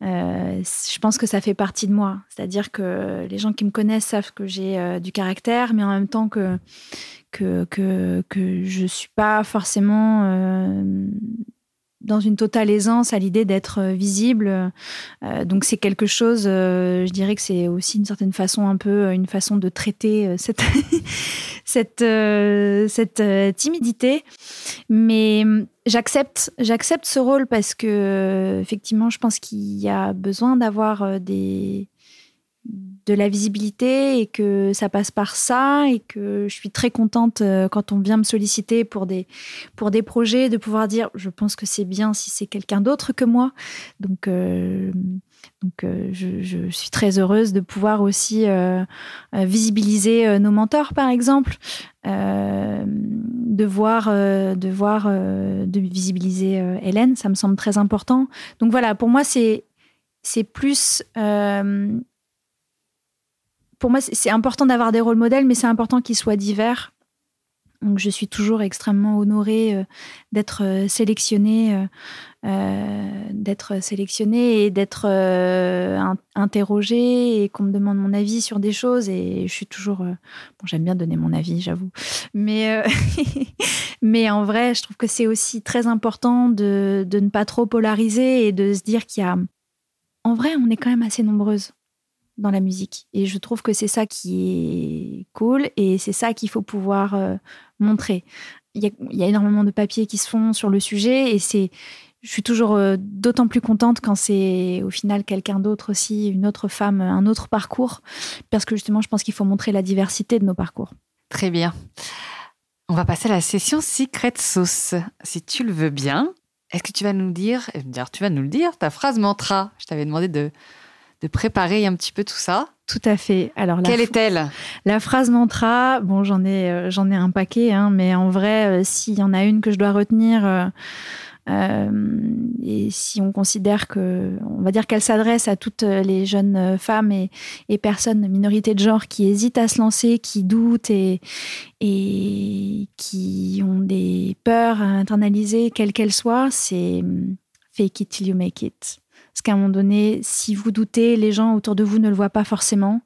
Euh, je pense que ça fait partie de moi. C'est-à-dire que les gens qui me connaissent savent que j'ai du caractère, mais en même temps que, je ne suis pas forcément dans une totale aisance à l'idée d'être euh, visible. Euh, donc c'est quelque chose, euh, je dirais que c'est aussi une certaine façon, un peu une façon de traiter cette, [LAUGHS] cette, cette timidité. Mais j'accepte, j'accepte ce rôle parce que effectivement, je pense qu'il y a besoin d'avoir des de la visibilité et que ça passe par ça et que je suis très contente euh, quand on vient me solliciter pour des, pour des projets de pouvoir dire je pense que c'est bien si c'est quelqu'un d'autre que moi. Donc, euh, donc euh, je, suis très heureuse de pouvoir aussi visibiliser nos mentors par exemple, de voir, de voir, de visibiliser Hélène, ça me semble très important. Donc voilà, pour moi c'est c'est plus pour moi, c'est important d'avoir des rôles modèles, mais c'est important qu'ils soient divers. Donc, je suis toujours extrêmement honorée euh, d'être euh, sélectionnée, euh, d'être sélectionnée et d'être interrogée et qu'on me demande mon avis sur des choses. Et je suis toujours, bon, j'aime bien donner mon avis, j'avoue. Mais, [LAUGHS] mais en vrai, je trouve que c'est aussi très important de, de ne pas trop polariser et de se dire qu'il y a, en vrai, on est quand même assez nombreuses dans la musique. Et je trouve que c'est ça qui est cool et c'est ça qu'il faut pouvoir euh, montrer. Il y, a, énormément de papiers qui se font sur le sujet et c'est, je suis toujours euh, d'autant plus contente quand c'est au final quelqu'un d'autre aussi, une autre femme, un autre parcours, parce que justement, je pense qu'il faut montrer la diversité de nos parcours. Très bien. On va passer à la session Secret Sauce. Si tu le veux bien, est-ce que tu vas nous dire, tu vas nous le dire, ta phrase mantra? Je t'avais demandé de, de préparer un petit peu tout ça. Tout à fait. Alors, quelle est-elle? La phrase mantra, bon, j'en ai, euh, j'en ai un paquet, hein, mais en vrai, euh, s'il y en a une que je dois retenir, euh, et si on considère que, on va dire qu'elle s'adresse à toutes les jeunes femmes et, et, personnes de minorité de genre qui hésitent à se lancer, qui doutent et, et qui ont des peurs internalisées, quelles qu'elles soient, c'est fake it till you make it. Parce qu'à un moment donné, si vous doutez, les gens autour de vous ne le voient pas forcément.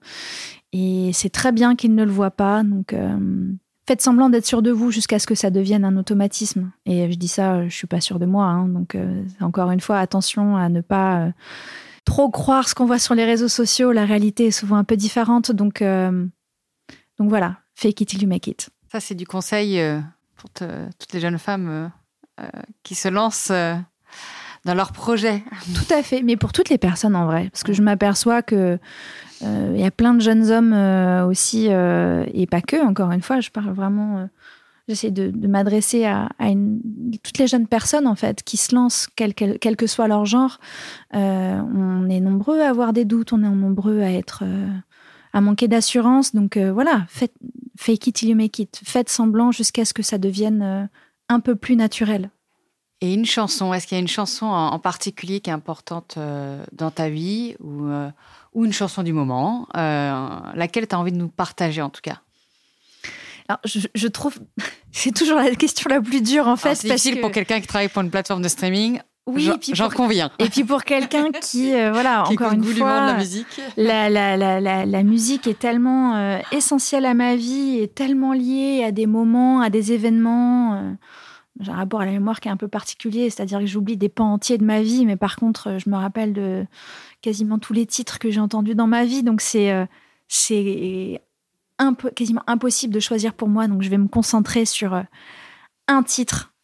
Et c'est très bien qu'ils ne le voient pas. Donc, euh, faites semblant d'être sûr de vous jusqu'à ce que ça devienne un automatisme. Et je dis ça, je suis pas sûre de moi. Hein. donc, euh, encore une fois, attention à ne pas euh, trop croire ce qu'on voit sur les réseaux sociaux. La réalité est souvent un peu différente. Donc, donc voilà, fake it till you make it. Ça, c'est du conseil pour toutes les jeunes femmes qui se lancent dans leur projet. Tout à fait, mais pour toutes les personnes en vrai, parce que je m'aperçois que euh, il y a plein de jeunes hommes euh, aussi, euh, et pas que, encore une fois, je parle vraiment, j'essaie de, m'adresser à, toutes les jeunes personnes en fait qui se lancent, quel, quel, que soit leur genre. on est nombreux à avoir des doutes, on est nombreux à être, à manquer d'assurance, donc voilà, faites, fake it till you make it, faites semblant jusqu'à ce que ça devienne un peu plus naturel. Et une chanson, est-ce qu'il y a une chanson en, particulier qui est importante euh, dans ta vie ou, euh, ou une chanson du moment, laquelle tu as envie de nous partager en tout cas? Alors, je, trouve, [LAUGHS] c'est toujours la question la plus dure en fait. C'est difficile pour quelqu'un qui travaille pour une plateforme de streaming. Oui, j'en conviens. Et puis pour quelqu'un [LAUGHS] qui, euh, voilà, encore une fois, la musique. [LAUGHS] La, la, la, la, musique est tellement euh, essentielle à ma vie et tellement liée à des moments, à des événements. Euh, j'ai un rapport à la mémoire qui est un peu particulier, c'est-à-dire que j'oublie des pans entiers de ma vie, mais par contre, je me rappelle de quasiment tous les titres que j'ai entendus dans ma vie. Donc c'est c'est quasiment impossible de choisir pour moi. Donc je vais me concentrer sur un titre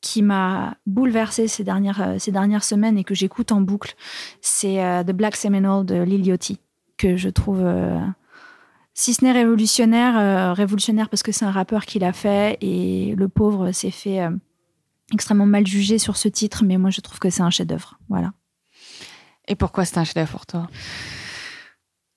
qui m'a bouleversée ces dernières, euh, ces dernières semaines et que j'écoute en boucle, c'est euh, The Black Seminole de Lil Yachty, que je trouve, euh, si ce n'est révolutionnaire, révolutionnaire parce que c'est un rappeur qui l'a fait et le pauvre s'est fait extrêmement mal jugé sur ce titre, mais moi je trouve que c'est un chef-d'œuvre. Voilà. Et pourquoi c'est un chef-d'œuvre pour toi?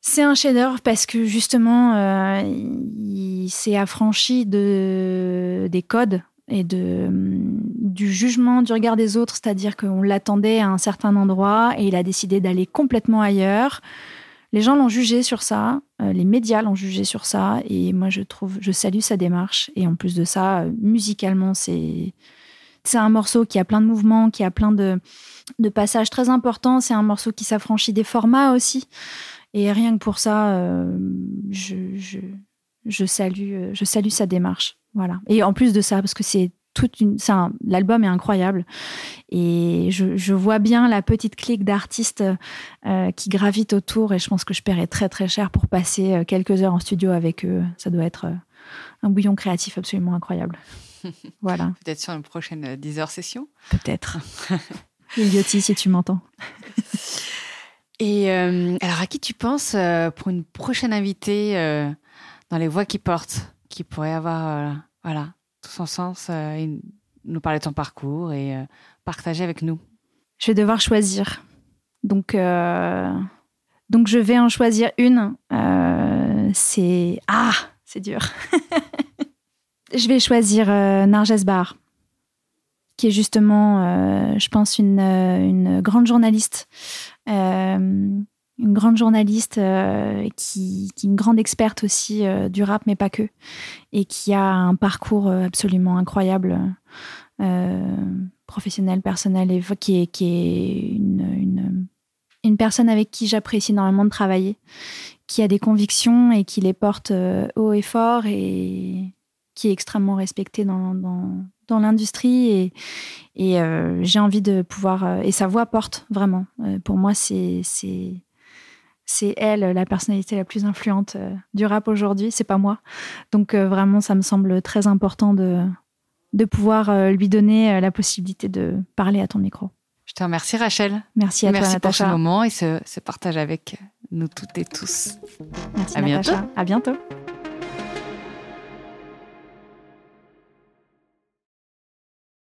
C'est un chef-d'œuvre parce que justement, il s'est affranchi de, des codes et de, du jugement du regard des autres, c'est-à-dire qu'on l'attendait à un certain endroit et il a décidé d'aller complètement ailleurs. Les gens l'ont jugé sur ça, euh, les médias l'ont jugé sur ça, et moi je trouve, je salue sa démarche. Et en plus de ça, euh, musicalement, c'est c'est un morceau qui a plein de mouvements, qui a plein de, de passages très importants. C'est un morceau qui s'affranchit des formats aussi. Et rien que pour ça, euh, je, je, je, salue, je salue sa démarche. Voilà. Et en plus de ça, parce que c'est toute une, l'album est incroyable et je, vois bien la petite clique d'artistes euh, qui gravitent autour et je pense que je paierais très très cher pour passer euh, quelques heures en studio avec eux. Ça doit être euh, un bouillon créatif absolument incroyable. [LAUGHS] voilà. Peut-être sur une prochaine 10 heures session. Peut-être. [LAUGHS] Iliotti, si tu m'entends. [LAUGHS] et alors à qui tu penses pour une prochaine invitée dans les voix qui portent qui pourrait avoir, voilà, son sens, euh, nous parler de son parcours et euh, partager avec nous Je vais devoir choisir. Donc, donc je vais en choisir une. c'est. Ah, c'est dur. [LAUGHS] je vais choisir Narges Bar, qui est justement, je pense, une, une grande journaliste une grande journaliste euh, qui, est une grande experte aussi euh, du rap, mais pas que, et qui a un parcours euh, absolument incroyable, professionnel, personnel, et qui est, qui est une, une, une personne avec qui j'apprécie énormément de travailler, qui a des convictions et qui les porte haut et fort et qui est extrêmement respectée dans, dans, dans l'industrie et, et j'ai envie de pouvoir et sa voix porte vraiment. Pour moi c'est c'est elle la personnalité la plus influente euh, du rap aujourd'hui, c'est pas moi. Donc euh, vraiment, ça me semble très important de, de pouvoir euh, lui donner la possibilité de parler à ton micro. Je te remercie Rachel. Merci à Merci toi pour ce moment et ce, partage avec nous toutes et tous. Merci à bientôt. À bientôt.